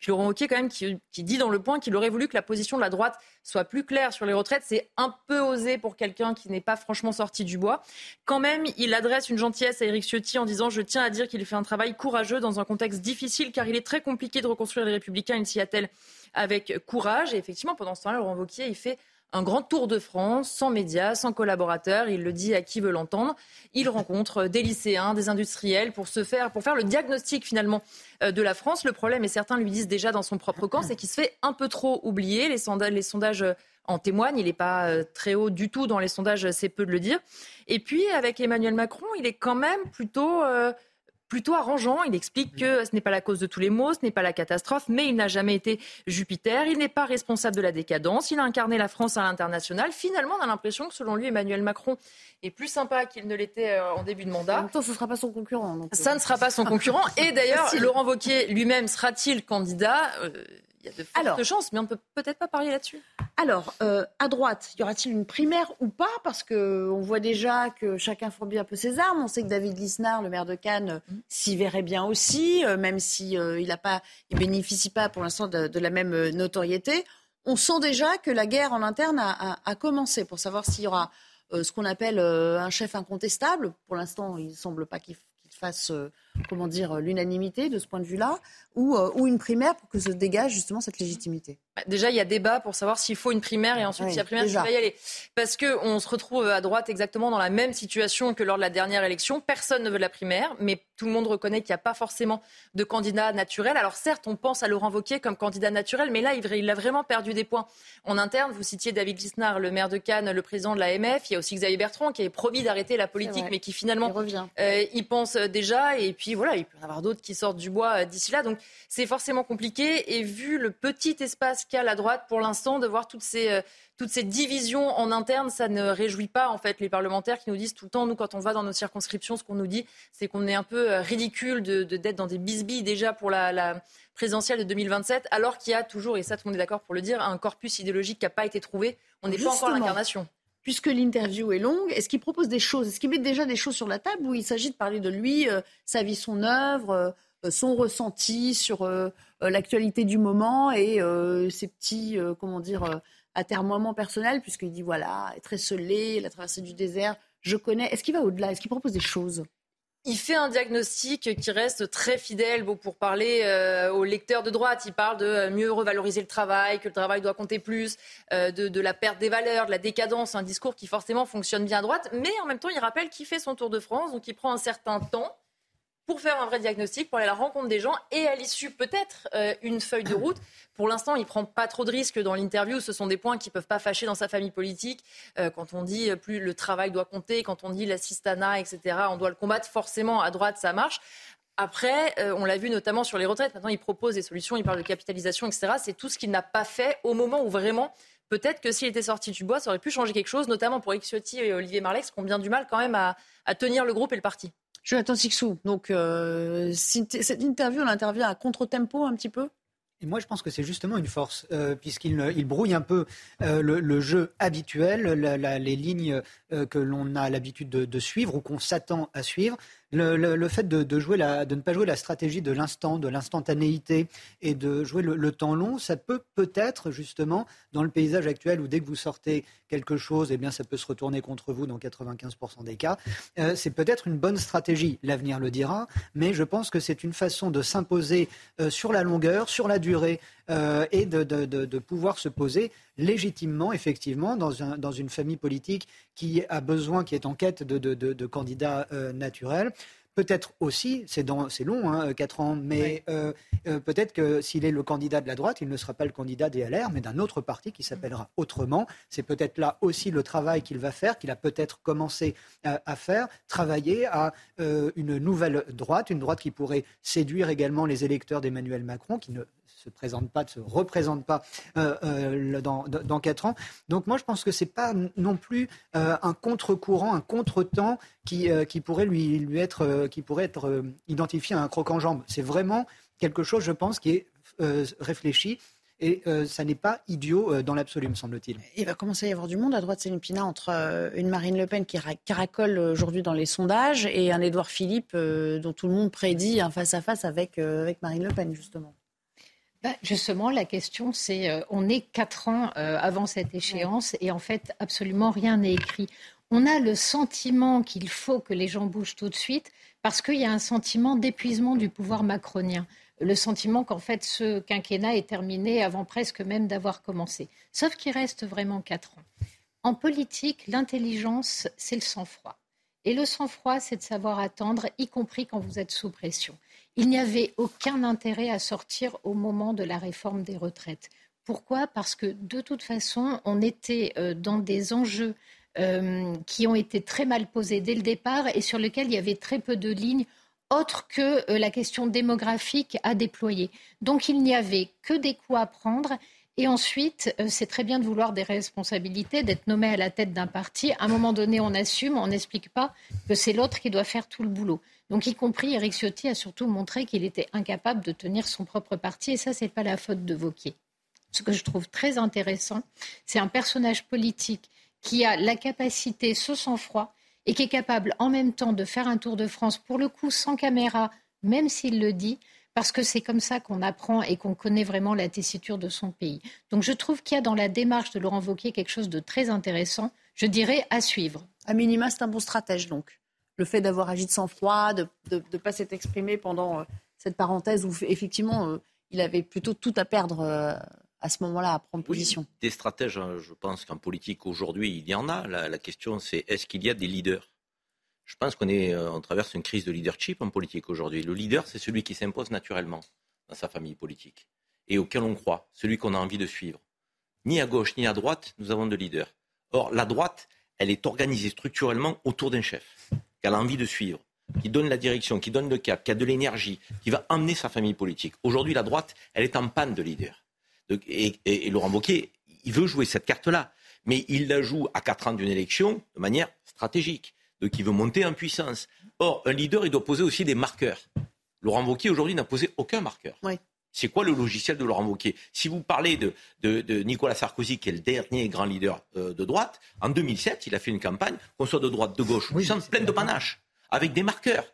Laurent Wauquiez, quand même, qui, dit dans le point qu'il aurait voulu que la position de la droite soit plus claire sur les retraites. C'est un peu osé pour quelqu'un qui n'est pas franchement sorti du bois. Quand même, il adresse une gentillesse à Éric Ciotti en disant Je tiens à dire qu'il fait un travail courageux dans un contexte difficile, car il est très compliqué de reconstruire les Républicains. Il s'y attelle avec courage. Et effectivement, pendant ce temps-là, Laurent Wauquiez, il fait un grand tour de France, sans médias, sans collaborateurs. Il le dit à qui veut l'entendre. Il rencontre des lycéens, des industriels pour se faire, pour faire le diagnostic finalement euh, de la France. Le problème, et certains lui disent déjà dans son propre camp, c'est qu'il se fait un peu trop oublier. Les sondages, les sondages euh, en témoignent. Il n'est pas euh, très haut du tout dans les sondages, c'est peu de le dire. Et puis, avec Emmanuel Macron, il est quand même plutôt plutôt arrangeant. Il explique que ce n'est pas la cause de tous les maux, ce n'est pas la catastrophe, mais il n'a jamais été Jupiter. Il n'est pas responsable de la décadence. Il a incarné la France à l'international. Finalement, on a l'impression que selon lui, Emmanuel Macron est plus sympa qu'il ne l'était euh, en début de mandat. En même temps, ce ne sera pas son concurrent. Ça ne sera pas son concurrent. Et d'ailleurs, Laurent Wauquiez lui-même sera-t-il candidat? Euh, y a de fortes chances, mais on ne peut peut-être pas parier là-dessus. Alors, euh, à droite, y aura-t-il une primaire ou pas? Parce qu'on voit déjà que chacun fournit un peu ses armes. On sait que David Lisnard, le maire de Cannes, mm. s'y verrait bien aussi, euh, même s'il si, il ne bénéficie pas pour l'instant de, la même euh, notoriété. On sent déjà que la guerre en interne a, commencé pour savoir s'il y aura ce qu'on appelle un chef incontestable. Pour l'instant, il ne semble pas qu'il fasse comment dire, l'unanimité de ce point de vue-là, ou, euh, ou une primaire pour que se dégage justement cette légitimité? Bah, Déjà, il y a débat pour savoir s'il faut une primaire et ensuite, s'il y a primaire, il va y aller. Parce qu'on se retrouve à droite exactement dans la même situation que lors de la dernière élection. Personne ne veut la primaire, mais tout le monde reconnaît qu'il n'y a pas forcément de candidat naturel. Alors certes, on pense à Laurent Wauquiez comme candidat naturel, mais là, il a vraiment perdu des points en interne. Vous citiez David Lisnard, le maire de Cannes, le président de l'AMF. Il y a aussi Xavier Bertrand qui avait promis d'arrêter la politique, mais qui finalement il, euh, il pense déjà. Et puis voilà, il peut y en avoir d'autres qui sortent du bois euh, d'ici là. Donc c'est forcément compliqué. Et vu le petit espace qu'a la droite pour l'instant, de voir toutes ces, euh, toutes ces divisions en interne, ça ne réjouit pas en fait les parlementaires qui nous disent tout le temps, nous quand on va dans nos circonscriptions, ce qu'on nous dit, c'est qu'on est un peu euh, ridicule de d'être dans des bisbilles déjà pour la, la présidentielle de 2027, alors qu'il y a toujours, et ça tout le monde est d'accord pour le dire, un corpus idéologique qui n'a pas été trouvé. On n'est pas encore l'incarnation puisque l'interview est longue, est-ce qu'il propose des choses? Est-ce qu'il met déjà des choses sur la table où il s'agit de parler de lui, euh, sa vie, son œuvre, euh, son ressenti sur euh, l'actualité du moment et ses petits, comment dire, atermoiements personnels, puisqu'il dit voilà, très esselé, la traversée du désert, je connais. Est-ce qu'il va au-delà? Est-ce qu'il propose des choses? Il fait un diagnostic qui reste très fidèle bon, pour parler euh, aux lecteurs de droite. Il parle de euh, mieux revaloriser le travail, que le travail doit compter plus, euh, de, de, la perte des valeurs, de la décadence, un discours qui forcément fonctionne bien à droite. Mais en même temps, il rappelle qu'il fait son tour de France, donc il prend un certain temps pour faire un vrai diagnostic, pour aller à la rencontre des gens et à l'issue peut-être euh, une feuille de route. Pour l'instant, il prend pas trop de risques dans l'interview. Ce sont des points qui peuvent pas fâcher dans sa famille politique. Euh, quand on dit euh, plus le travail doit compter, quand on dit l'assistanat, etc., on doit le combattre. Forcément, à droite, ça marche. Après, on l'a vu notamment sur les retraites. Maintenant, il propose des solutions, il parle de capitalisation, etc. C'est tout ce qu'il n'a pas fait au moment où vraiment peut-être que s'il était sorti du bois, ça aurait pu changer quelque chose, notamment pour Ixiotti et Olivier Marlex, qui ont bien du mal quand même à tenir le groupe et le parti. Jonathan Sixou, donc euh, cette interview, elle intervient à contre-tempo un petit peu? Et moi, je pense que c'est justement une force, euh, puisqu'il il brouille un peu euh, le, jeu habituel, les lignes que l'on a l'habitude de, suivre ou qu'on s'attend à suivre le, fait de, jouer la, de ne pas jouer la stratégie de l'instant, de l'instantanéité et de jouer le, temps long, ça peut peut-être justement dans le paysage actuel où dès que vous sortez quelque chose, eh bien ça peut se retourner contre vous dans 95% des cas. Euh, c'est peut-être une bonne stratégie, l'avenir le dira, mais je pense que c'est une façon de s'imposer euh, sur la longueur, sur la durée euh, et de, de, pouvoir se poser légitimement, effectivement, dans, un, dans, une famille politique qui a besoin, qui est en quête de, candidats naturels. Peut-être aussi, c'est long, hein, 4 ans, mais euh, euh, peut-être que s'il est le candidat de la droite, il ne sera pas le candidat des LR, mais d'un autre parti qui s'appellera autrement. C'est peut-être là aussi le travail qu'il va faire, qu'il a peut-être commencé à faire, travailler à une nouvelle droite, une droite qui pourrait séduire également les électeurs d'Emmanuel Macron, qui ne se présente pas, ne se représente pas euh, euh, dans, dans quatre ans. Donc moi, je pense que ce n'est pas non plus euh, un contre-courant, un contre-temps qui, qui pourrait lui, lui être, qui pourrait être identifié à un croc en jambe. C'est vraiment quelque chose, je pense, qui est réfléchi. Et ça n'est pas idiot dans l'absolu, me semble-t-il. Il va commencer à y avoir du monde à droite, Céline Pina, entre une Marine Le Pen qui caracole aujourd'hui dans les sondages et un Édouard Philippe dont tout le monde prédit un face-à-face avec, avec Marine Le Pen, justement. Bah, justement, la question, c'est euh, on est quatre ans euh, avant cette échéance et en fait, absolument rien n'est écrit. On a le sentiment qu'il faut que les gens bougent tout de suite parce qu'il y a un sentiment d'épuisement du pouvoir macronien. Le sentiment qu'en fait, ce quinquennat est terminé avant presque même d'avoir commencé. Sauf qu'il reste vraiment quatre ans. En politique, l'intelligence, c'est le sang-froid. Et le sang-froid, c'est de savoir attendre, y compris quand vous êtes sous pression. Il n'y avait aucun intérêt à sortir au moment de la réforme des retraites. Pourquoi? Parce que de toute façon, on était euh, dans des enjeux euh, qui ont été très mal posés dès le départ et sur lesquels il y avait très peu de lignes autres que euh, la question démographique à déployer. Donc il n'y avait que des coups à prendre. Et ensuite, c'est très bien de vouloir des responsabilités, d'être nommé à la tête d'un parti. À un moment donné, on assume, on n'explique pas que c'est l'autre qui doit faire tout le boulot. Donc, y compris, Eric Ciotti a surtout montré qu'il était incapable de tenir son propre parti, et ça, ce n'est pas la faute de Vauquier. Ce que je trouve très intéressant, c'est un personnage politique qui a la capacité, ce sang-froid, et qui est capable en même temps de faire un tour de France, pour le coup sans caméra, même s'il le dit, parce que c'est comme ça qu'on apprend et qu'on connaît vraiment la tessiture de son pays. Donc je trouve qu'il y a dans la démarche de Laurent Wauquiez quelque chose de très intéressant, je dirais à suivre. À minima, c'est un bon stratège donc le fait d'avoir agi de sang-froid, de ne pas s'être exprimé pendant euh, cette parenthèse où effectivement euh, il avait plutôt tout à perdre euh, à ce moment-là à prendre position. des stratèges, hein, je pense qu'en politique aujourd'hui, il y en a. La, question, c'est est-ce qu'il y a des leaders? Je pense qu'on est, on traverse une crise de leadership en politique aujourd'hui. Le leader, c'est celui qui s'impose naturellement dans sa famille politique et auquel on croit, celui qu'on a envie de suivre. Ni à gauche ni à droite, nous avons de leaders. Or, la droite, elle est organisée structurellement autour d'un chef qu'elle a envie de suivre, qui donne la direction, qui donne le cap, qui a de l'énergie, qui va emmener sa famille politique. Aujourd'hui, la droite, elle est en panne de leader. Et, Laurent Wauquiez, il veut jouer cette carte-là, mais il la joue à quatre ans d'une élection de manière stratégique, donc il veut monter en puissance. Or, un leader, il doit poser aussi des marqueurs. Laurent Wauquiez, aujourd'hui, n'a posé aucun marqueur. C'est quoi le logiciel de Laurent Wauquiez? Si vous parlez de, Nicolas Sarkozy, qui est le dernier grand leader euh, de droite, en 2007, il a fait une campagne, qu'on soit de droite, de gauche, oui, pleine de panache, avec des marqueurs.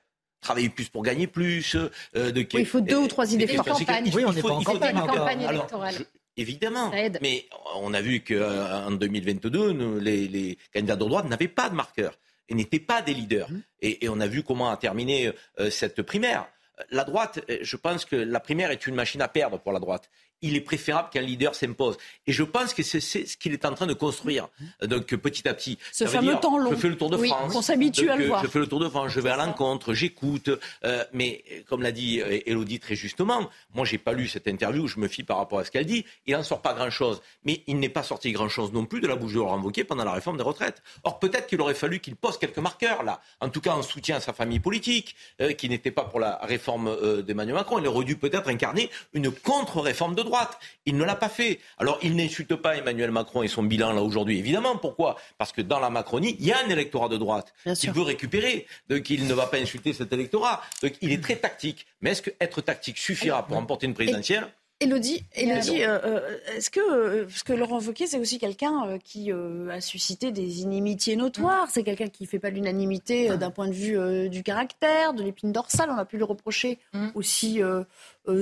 Travailler plus pour gagner plus. Euh, de... il faut deux ou trois idées fortes. Oui, on est pas en campagne. campagne électorale. évidemment, mais on a vu qu'en 2022, les, les, candidats de droite n'avaient pas de marqueurs et n'étaient pas des leaders. Mmh. Et, on a vu comment a terminé euh, cette primaire la droite, je pense que la primaire est une machine à perdre pour la droite il est préférable qu'un leader s'impose. Et je pense que c'est ce qu'il est en train de construire. Donc petit à petit. Ce fameux temps long. Je fais le tour de France. On s'habitue à le voir. Je fais le tour de France, je vais à l'encontre, j'écoute. Euh, mais comme l'a dit Elodie très justement, moi j'ai pas lu cette interview, je me fie par rapport à ce qu'elle dit. Il n'en sort pas grand-chose. Mais il n'est pas sorti grand-chose non plus de la bouche de Laurent Wauquiez pendant la réforme des retraites. Or peut-être qu'il aurait fallu qu'il pose quelques marqueurs là. En tout cas en soutien à sa famille politique, euh, qui n'était pas pour la réforme euh, d'Emmanuel Macron. Il aurait dû peut-être incarner une contre-réforme de droite. Il ne l'a pas fait. Alors, il n'insulte pas Emmanuel Macron et son bilan là aujourd'hui. Évidemment, pourquoi? Parce que dans la Macronie, il y a un électorat de droite qu'il veut récupérer. Donc, il ne va pas insulter cet électorat. Donc, il est très tactique. Mais est-ce que être tactique suffira pour remporter une présidentielle? Elodie, Elodie euh, euh, est-ce que, euh, parce que Laurent Wauquiez, c'est aussi quelqu'un qui a suscité des inimitiés notoires. C'est quelqu'un qui ne fait pas l'unanimité d'un point de vue du caractère, de l'épine dorsale. On a pu lui reprocher mm. aussi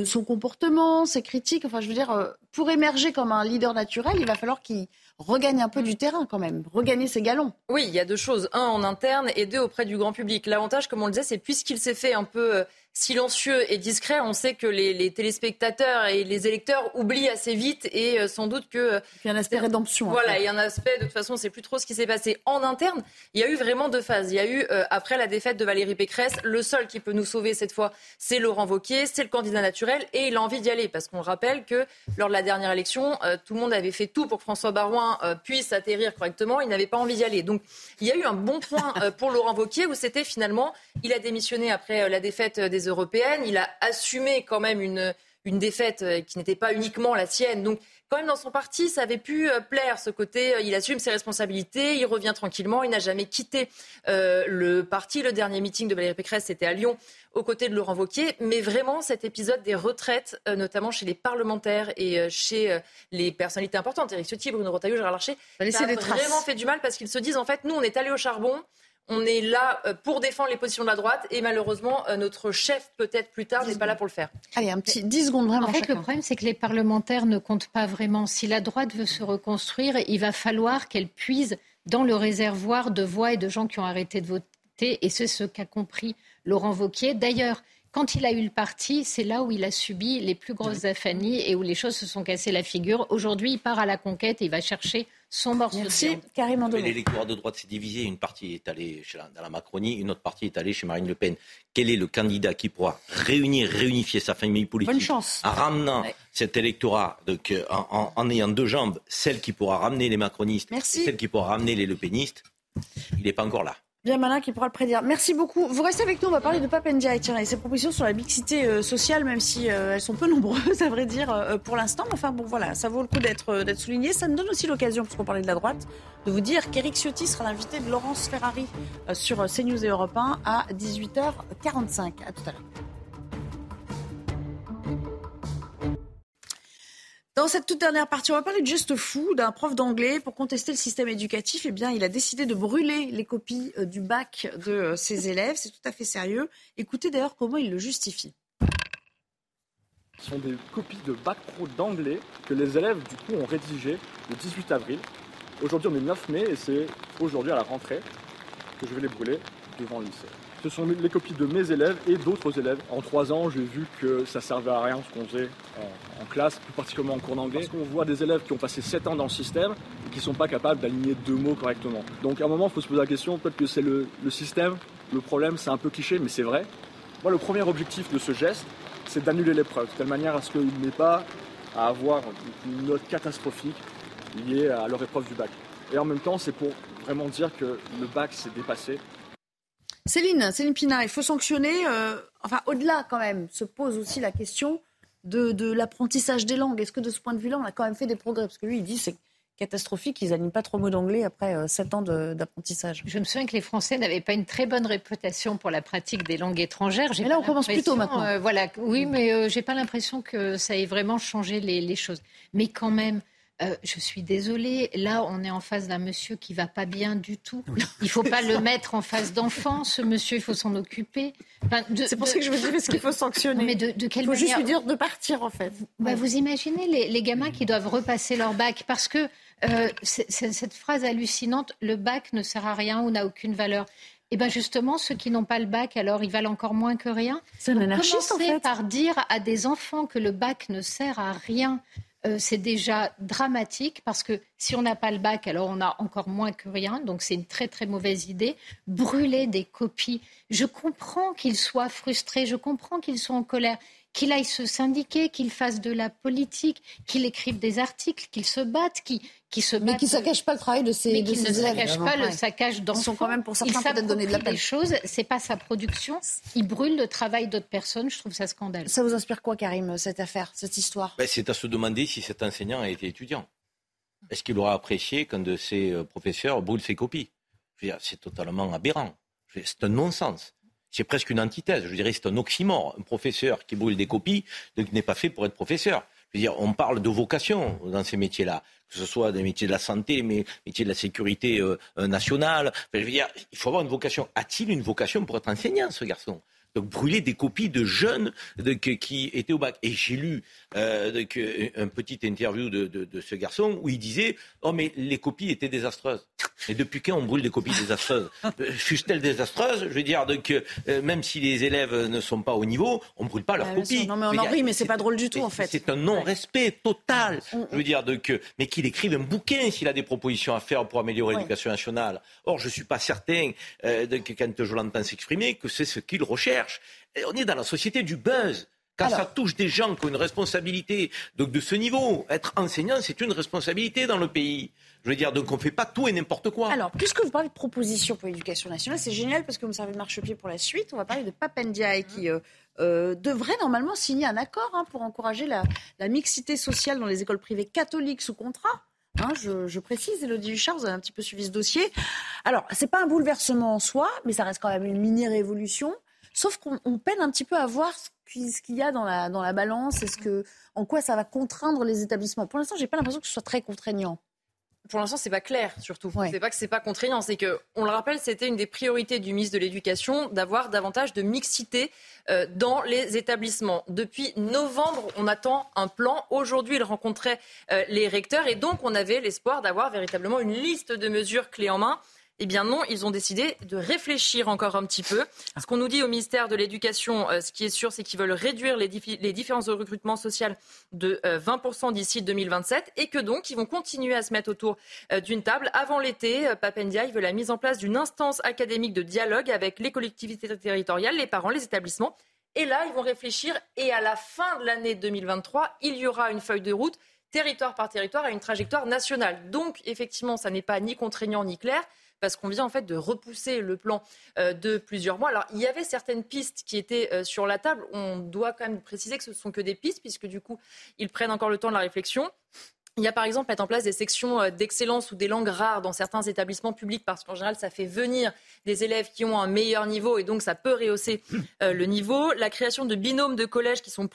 son comportement, ses critiques. Enfin, je veux dire, pour émerger comme un leader naturel, il va falloir qu'il regagne un peu du terrain quand même, regagner ses galons. Oui, il y a deux choses. Un, en interne et deux, auprès du grand public. L'avantage, comme on le disait, c'est puisqu'il s'est fait un peu silencieux et discret. On sait que les, téléspectateurs et les électeurs oublient assez vite et euh, sans doute que... Il y a un aspect rédemption. Voilà, il y a un aspect, de toute façon, c'est plus trop ce qui s'est passé en interne. Il y a eu vraiment deux phases. Il y a eu, euh, après la défaite de Valérie Pécresse, le seul qui peut nous sauver cette fois, c'est Laurent Wauquiez, c'est le candidat naturel et il a envie d'y aller parce qu'on rappelle que lors de la dernière élection, euh, tout le monde avait fait tout pour que François Barouin puisse atterrir correctement. Il n'avait pas envie d'y aller. Donc, il y a eu un bon point pour Laurent Wauquiez où c'était finalement, il a démissionné après la défaite des européennes. Il a assumé quand même une, une défaite euh, qui n'était pas uniquement la sienne. Donc, quand même, dans son parti, ça avait pu euh, plaire, ce côté, euh, il assume ses responsabilités, il revient tranquillement, il n'a jamais quitté le parti. Le dernier meeting de Valérie Pécresse, c'était à Lyon, aux côtés de Laurent Wauquiez. Mais vraiment, cet épisode des retraites, notamment chez les parlementaires et chez les personnalités importantes, Éric Ciotti, Bruno Retailleau, Gérard Larcher, ça, ça a vraiment fait du mal parce qu'ils se disent, en fait, nous, on est allés au charbon, on est là euh, pour défendre les positions de la droite et malheureusement, euh, notre chef, peut-être plus tard, n'est pas là pour le faire. Allez, un petit 10 secondes vraiment. En fait, le problème, c'est que les parlementaires ne comptent pas vraiment. Si la droite veut se reconstruire, il va falloir qu'elle puise dans le réservoir de voix et de gens qui ont arrêté de voter. Et c'est ce qu'a compris Laurent Vauquier. D'ailleurs, quand il a eu le parti, c'est là où il a subi les plus grosses affanies et où les choses se sont cassées la figure. Aujourd'hui, il part à la conquête et il va chercher son morceau Merci, carrément Mais l'électorat de droite s'est divisé. Une partie est allée dans la Macronie, une autre partie est allée chez Marine Le Pen. Quel est le candidat qui pourra réunir, réunifier sa famille politique Bonne chance. en ramenant cet électorat, donc, euh, en, ayant deux jambes, celle qui pourra ramener les macronistes et celle qui pourra ramener les lepénistes Il n'est pas encore là bien malin qui pourra le prédire. Merci beaucoup. Vous restez avec nous, on va parler de Papendia et ses propositions sur la mixité euh, sociale, même si euh, elles sont peu nombreuses, à vrai dire, euh, pour l'instant. Enfin bon, voilà, ça vaut le coup d'être d'être souligné. Ça nous donne aussi l'occasion, puisqu'on parlait de la droite, de vous dire qu'Éric Ciotti sera l'invité de Laurence Ferrari sur CNews et Europe 1 à 18h45. À tout à l'heure. Dans cette toute dernière partie, on va parler de juste fou d'un prof d'anglais pour contester le système éducatif. Eh bien, il a décidé de brûler les copies euh, du bac de euh, ses élèves. C'est tout à fait sérieux. Écoutez d'ailleurs comment il le justifie. Ce sont des copies de bac pro d'anglais que les élèves du coup ont rédigées le 18 avril. Aujourd'hui, on est le 9 mai et c'est aujourd'hui à la rentrée que je vais les brûler devant le lycée. Ce sont les copies de mes élèves et d'autres élèves. En trois ans, j'ai vu que ça servait à rien ce qu'on faisait en, classe, plus particulièrement en cours d'anglais. Parce qu'on voit des élèves qui ont passé sept ans dans le système et qui ne sont pas capables d'aligner deux mots correctement. Donc à un moment, il faut se poser la question, peut-être que c'est le, système, le problème, c'est un peu cliché, mais c'est vrai. Moi, le premier objectif de ce geste, c'est d'annuler l'épreuve, de telle manière à ce qu'il n'ait pas à avoir une note catastrophique liée à leur épreuve du bac. Et en même temps, c'est pour vraiment dire que le bac s'est dépassé Céline, Céline Pina, il faut sanctionner. Euh, enfin, au-delà, quand même, se pose aussi la question de, l'apprentissage des langues. Est-ce que de ce point de vue-là, on a quand même fait des progrès? Parce que lui, il dit c'est catastrophique, ils n'animent pas trop mots d'anglais après euh, sept ans d'apprentissage. Je me souviens que les Français n'avaient pas une très bonne réputation pour la pratique des langues étrangères. Mais là, on commence plutôt maintenant. Euh, voilà, oui, mais j'ai pas l'impression que ça ait vraiment changé les choses. Mais quand même, euh, je suis désolée, là, on est en face d'un monsieur qui va pas bien du tout. Il faut pas le mettre en face d'enfants. Ce monsieur, il faut s'en occuper. c'est pour ça que je vous dis ce qu'il faut sanctionner. Mais de, de quelle il faut juste lui dire de partir, en fait. Bah, Vous imaginez les, gamins qui doivent repasser leur bac parce que euh, cette phrase hallucinante, le bac ne sert à rien ou n'a aucune valeur. Et eh bien justement, ceux qui n'ont pas le bac, alors ils valent encore moins que rien. C'est un anarchiste en fait. par dire à des enfants que le bac ne sert à rien, euh, c'est déjà dramatique parce que si on n'a pas le bac, alors on a encore moins que rien. Donc c'est une très très mauvaise idée. Brûler des copies. Je comprends qu'ils soient frustrés, je comprends qu'ils soient en colère, qu'il aille se syndiquer, qu'il fasse de la politique, qu'il écrive des articles, qu'il se batte, qu'il se Mais qui ne saccage pas le travail de ses, mais de ne saccage pas le saccage d'enfants. Ils sont quand même pour certains peut-être donner de la peine. Choses, c'est pas sa production. Il brûle le travail d'autres personnes. Je trouve ça scandaleux. Ça vous inspire quoi, Karim, cette affaire, cette histoire? Ben, C'est à se demander si cet enseignant a été étudiant. Est-ce qu'il aura apprécié qu'un de ses euh, professeurs brûle ses copies? C'est totalement aberrant. C'est un non-sens c'est presque une antithèse. Je dirais c'est un oxymore. Un professeur qui brûle des copies n'est pas fait pour être professeur. Je veux dire, on parle de vocation dans ces métiers-là, que ce soit des métiers de la santé, mais métiers de la sécurité euh, euh, nationale. je veux dire, il faut avoir une vocation. A-t-il une vocation pour être enseignant, ce garçon? Donc brûler des copies de jeunes qui étaient au bac. Et j'ai lu euh, un petit interview de, ce garçon où il disait Oh, mais les copies étaient désastreuses. Et depuis quand on brûle des copies désastreuses? Euh, Fussent-elles désastreuses? Je veux dire, donc, euh, même si les élèves ne sont pas au niveau, on ne brûle pas leurs ah, copies. Non, mais on en rit, mais c'est pas drôle du tout, en fait. C'est un non-respect total. Mm, mm. Je veux dire, donc, mais qu'il écrive un bouquin s'il a des propositions à faire pour améliorer l'éducation nationale. Or, je ne suis pas certain, que quand je l'entends s'exprimer, que c'est ce qu'il recherche. On est dans la société du buzz. Quand ça touche des gens qui ont une responsabilité donc de ce niveau, être enseignant, c'est une responsabilité dans le pays. Je veux dire, donc on ne fait pas tout et n'importe quoi. Alors, puisque vous parlez de propositions pour l'éducation nationale, c'est génial parce que vous me servez de marchepied pour la suite. On va parler de Papendiaï qui euh, euh, devrait normalement signer un accord hein, pour encourager la, mixité sociale dans les écoles privées catholiques sous contrat. Hein, je, je, précise, Elodie Huchard, vous avez un petit peu suivi ce dossier. Alors, ce n'est pas un bouleversement en soi, mais ça reste quand même une mini-révolution. Sauf qu'on peine un petit peu à voir ce qu'il y a dans la, dans la balance et ce que, en quoi ça va contraindre les établissements. Pour l'instant, j'ai pas l'impression que ce soit très contraignant. Pour l'instant, c'est pas clair, surtout. C'est pas que c'est pas contraignant, c'est que, on le rappelle, c'était une des priorités du ministre de l'Éducation d'avoir davantage de mixité euh, dans les établissements. Depuis novembre, on attend un plan. Aujourd'hui, il rencontrait euh, les recteurs et donc on avait l'espoir d'avoir véritablement une liste de mesures clés en main. Eh bien non, ils ont décidé de réfléchir encore un petit peu. Ce qu'on nous dit au ministère de l'Éducation, euh, ce qui est sûr, c'est qu'ils veulent réduire les, différences de recrutement social de 20% euh, d'ici 2027 et que donc ils vont continuer à se mettre autour euh, d'une table. Avant l'été, Papendia, veut la mise en place d'une instance académique de dialogue avec les collectivités territoriales, les parents, les établissements. Et là, ils vont réfléchir et à la fin de l'année 2023, il y aura une feuille de route territoire par territoire à une trajectoire nationale. Donc, effectivement, ça n'est pas ni contraignant ni clair parce qu'on vient en fait de repousser le plan euh, de plusieurs mois. Alors il y avait certaines pistes qui étaient euh, sur la table. On doit quand même préciser que ce ne sont que des pistes puisque du coup ils prennent encore le temps de la réflexion. Il y a par exemple mettre en place des sections euh, d'excellence ou des langues rares dans certains établissements publics parce qu'en général ça fait venir des élèves qui ont un meilleur niveau et donc ça peut rehausser euh, le niveau. La création de binômes de collèges qui sont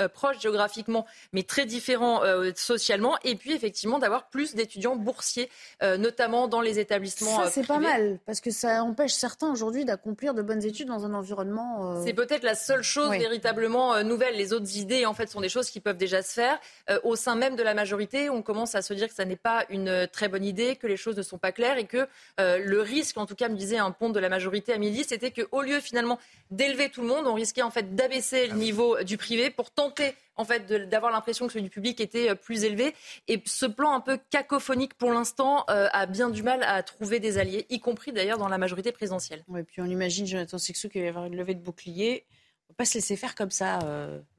euh, proches géographiquement mais très différents socialement et puis effectivement d'avoir plus d'étudiants boursiers notamment dans les établissements. Ça c'est pas mal parce que ça empêche certains aujourd'hui d'accomplir de bonnes études dans un environnement. C'est peut-être la seule chose véritablement nouvelle. Les autres idées en fait sont des choses qui peuvent déjà se faire au sein même de la majorité on commence à se dire que ça n'est pas une très bonne idée, que les choses ne sont pas claires et que euh, le risque, en tout cas, me disait un pont de la majorité à midi, c'était qu'au lieu finalement d'élever tout le monde, on risquait en fait d'abaisser le niveau du privé pour tenter en fait d'avoir l'impression que celui du public était euh, plus élevé. Et ce plan un peu cacophonique pour l'instant euh, a bien du mal à trouver des alliés, y compris d'ailleurs dans la majorité présidentielle. et puis on imagine Jonathan Sixou qu'il va y avoir une levée de bouclier. On ne va pas se laisser faire comme ça.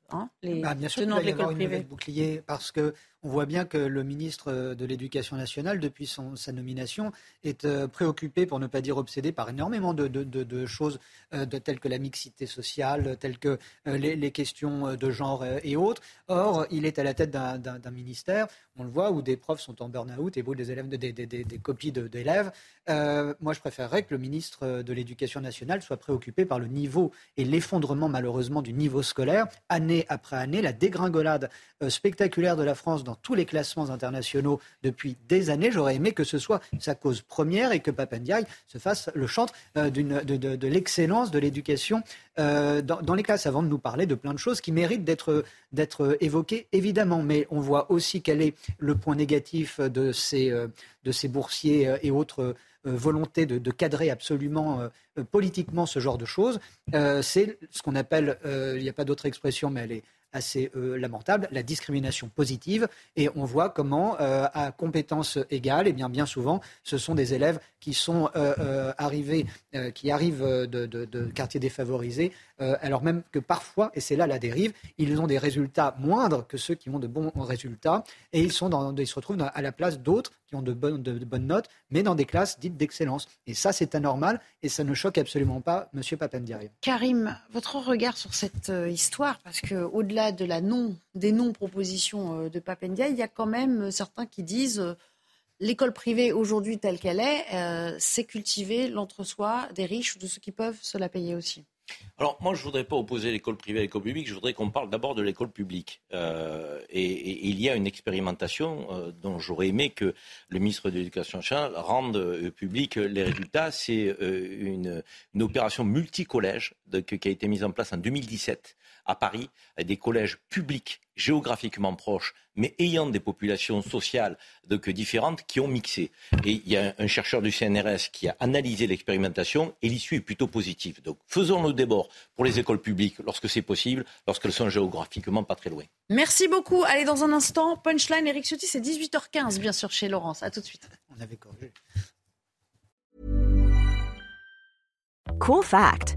Hein, les bah, bien sûr tenants de l'école privée. bouclier parce que on voit bien que le ministre de l'Éducation nationale, depuis son, sa nomination, est euh, préoccupé, pour ne pas dire obsédé, par énormément de, de, de, choses euh, telles que la mixité sociale, telles que euh, les, questions de genre et autres. Or, il est à la tête d'un ministère, on le voit, où des profs sont en burn-out et où des, élèves, des, des, des copies d'élèves. moi, je préférerais que le ministre de l'Éducation nationale soit préoccupé par le niveau et l'effondrement, malheureusement, du niveau scolaire, année après année, la dégringolade spectaculaire de la France dans tous les classements internationaux depuis des années. J'aurais aimé que ce soit sa cause première et que Papendiaï se fasse le chantre euh, de, l'excellence de l'éducation euh, dans, les classes, avant de nous parler de plein de choses qui méritent d'être évoquées, évidemment. Mais on voit aussi quel est le point négatif de ces, euh, de ces boursiers et autres volontés de, cadrer absolument politiquement ce genre de choses. C'est ce qu'on appelle, il n'y a pas d'autre expression, mais elle est assez euh, lamentable, la discrimination positive. Et on voit comment, euh, à compétences égales, et bien, bien souvent, ce sont des élèves qui sont euh, arrivés, qui arrivent de, quartiers défavorisés, alors même que parfois, et c'est là la dérive, ils ont des résultats moindres que ceux qui ont de bons résultats, et ils, se retrouvent à la place d'autres qui ont de bonnes, notes, mais dans des classes dites d'excellence. Et ça, c'est anormal, et ça ne choque absolument pas M. Papendiaï. Karim, votre regard sur cette histoire, parce qu'au-delà de la non, des non-propositions euh, de Papendia, il y a quand même euh, certains qui disent euh, l'école privée aujourd'hui telle qu'elle est, c'est cultiver l'entre-soi des riches ou de ceux qui peuvent se la payer aussi. Alors moi, je voudrais pas opposer l'école privée à l'école publique, je voudrais qu'on parle d'abord de l'école publique. Euh, et, il y a une expérimentation euh, dont j'aurais aimé que le ministre de l'Éducation nationale rende euh, public les résultats. C'est une, une, opération multicollège qui a été mise en place en 2017 à Paris, des collèges publics géographiquement proches, mais ayant des populations sociales donc, différentes qui ont mixé. Et il y a un chercheur du CNRS qui a analysé l'expérimentation et l'issue est plutôt positive. Donc faisons le débord pour les écoles publiques lorsque c'est possible, lorsqu'elles sont géographiquement pas très loin. Merci beaucoup. Allez, dans un instant, punchline, Eric Ciotti, c'est 18h15, bien sûr, chez Laurence. À tout de suite. On avait corrigé. Cool fact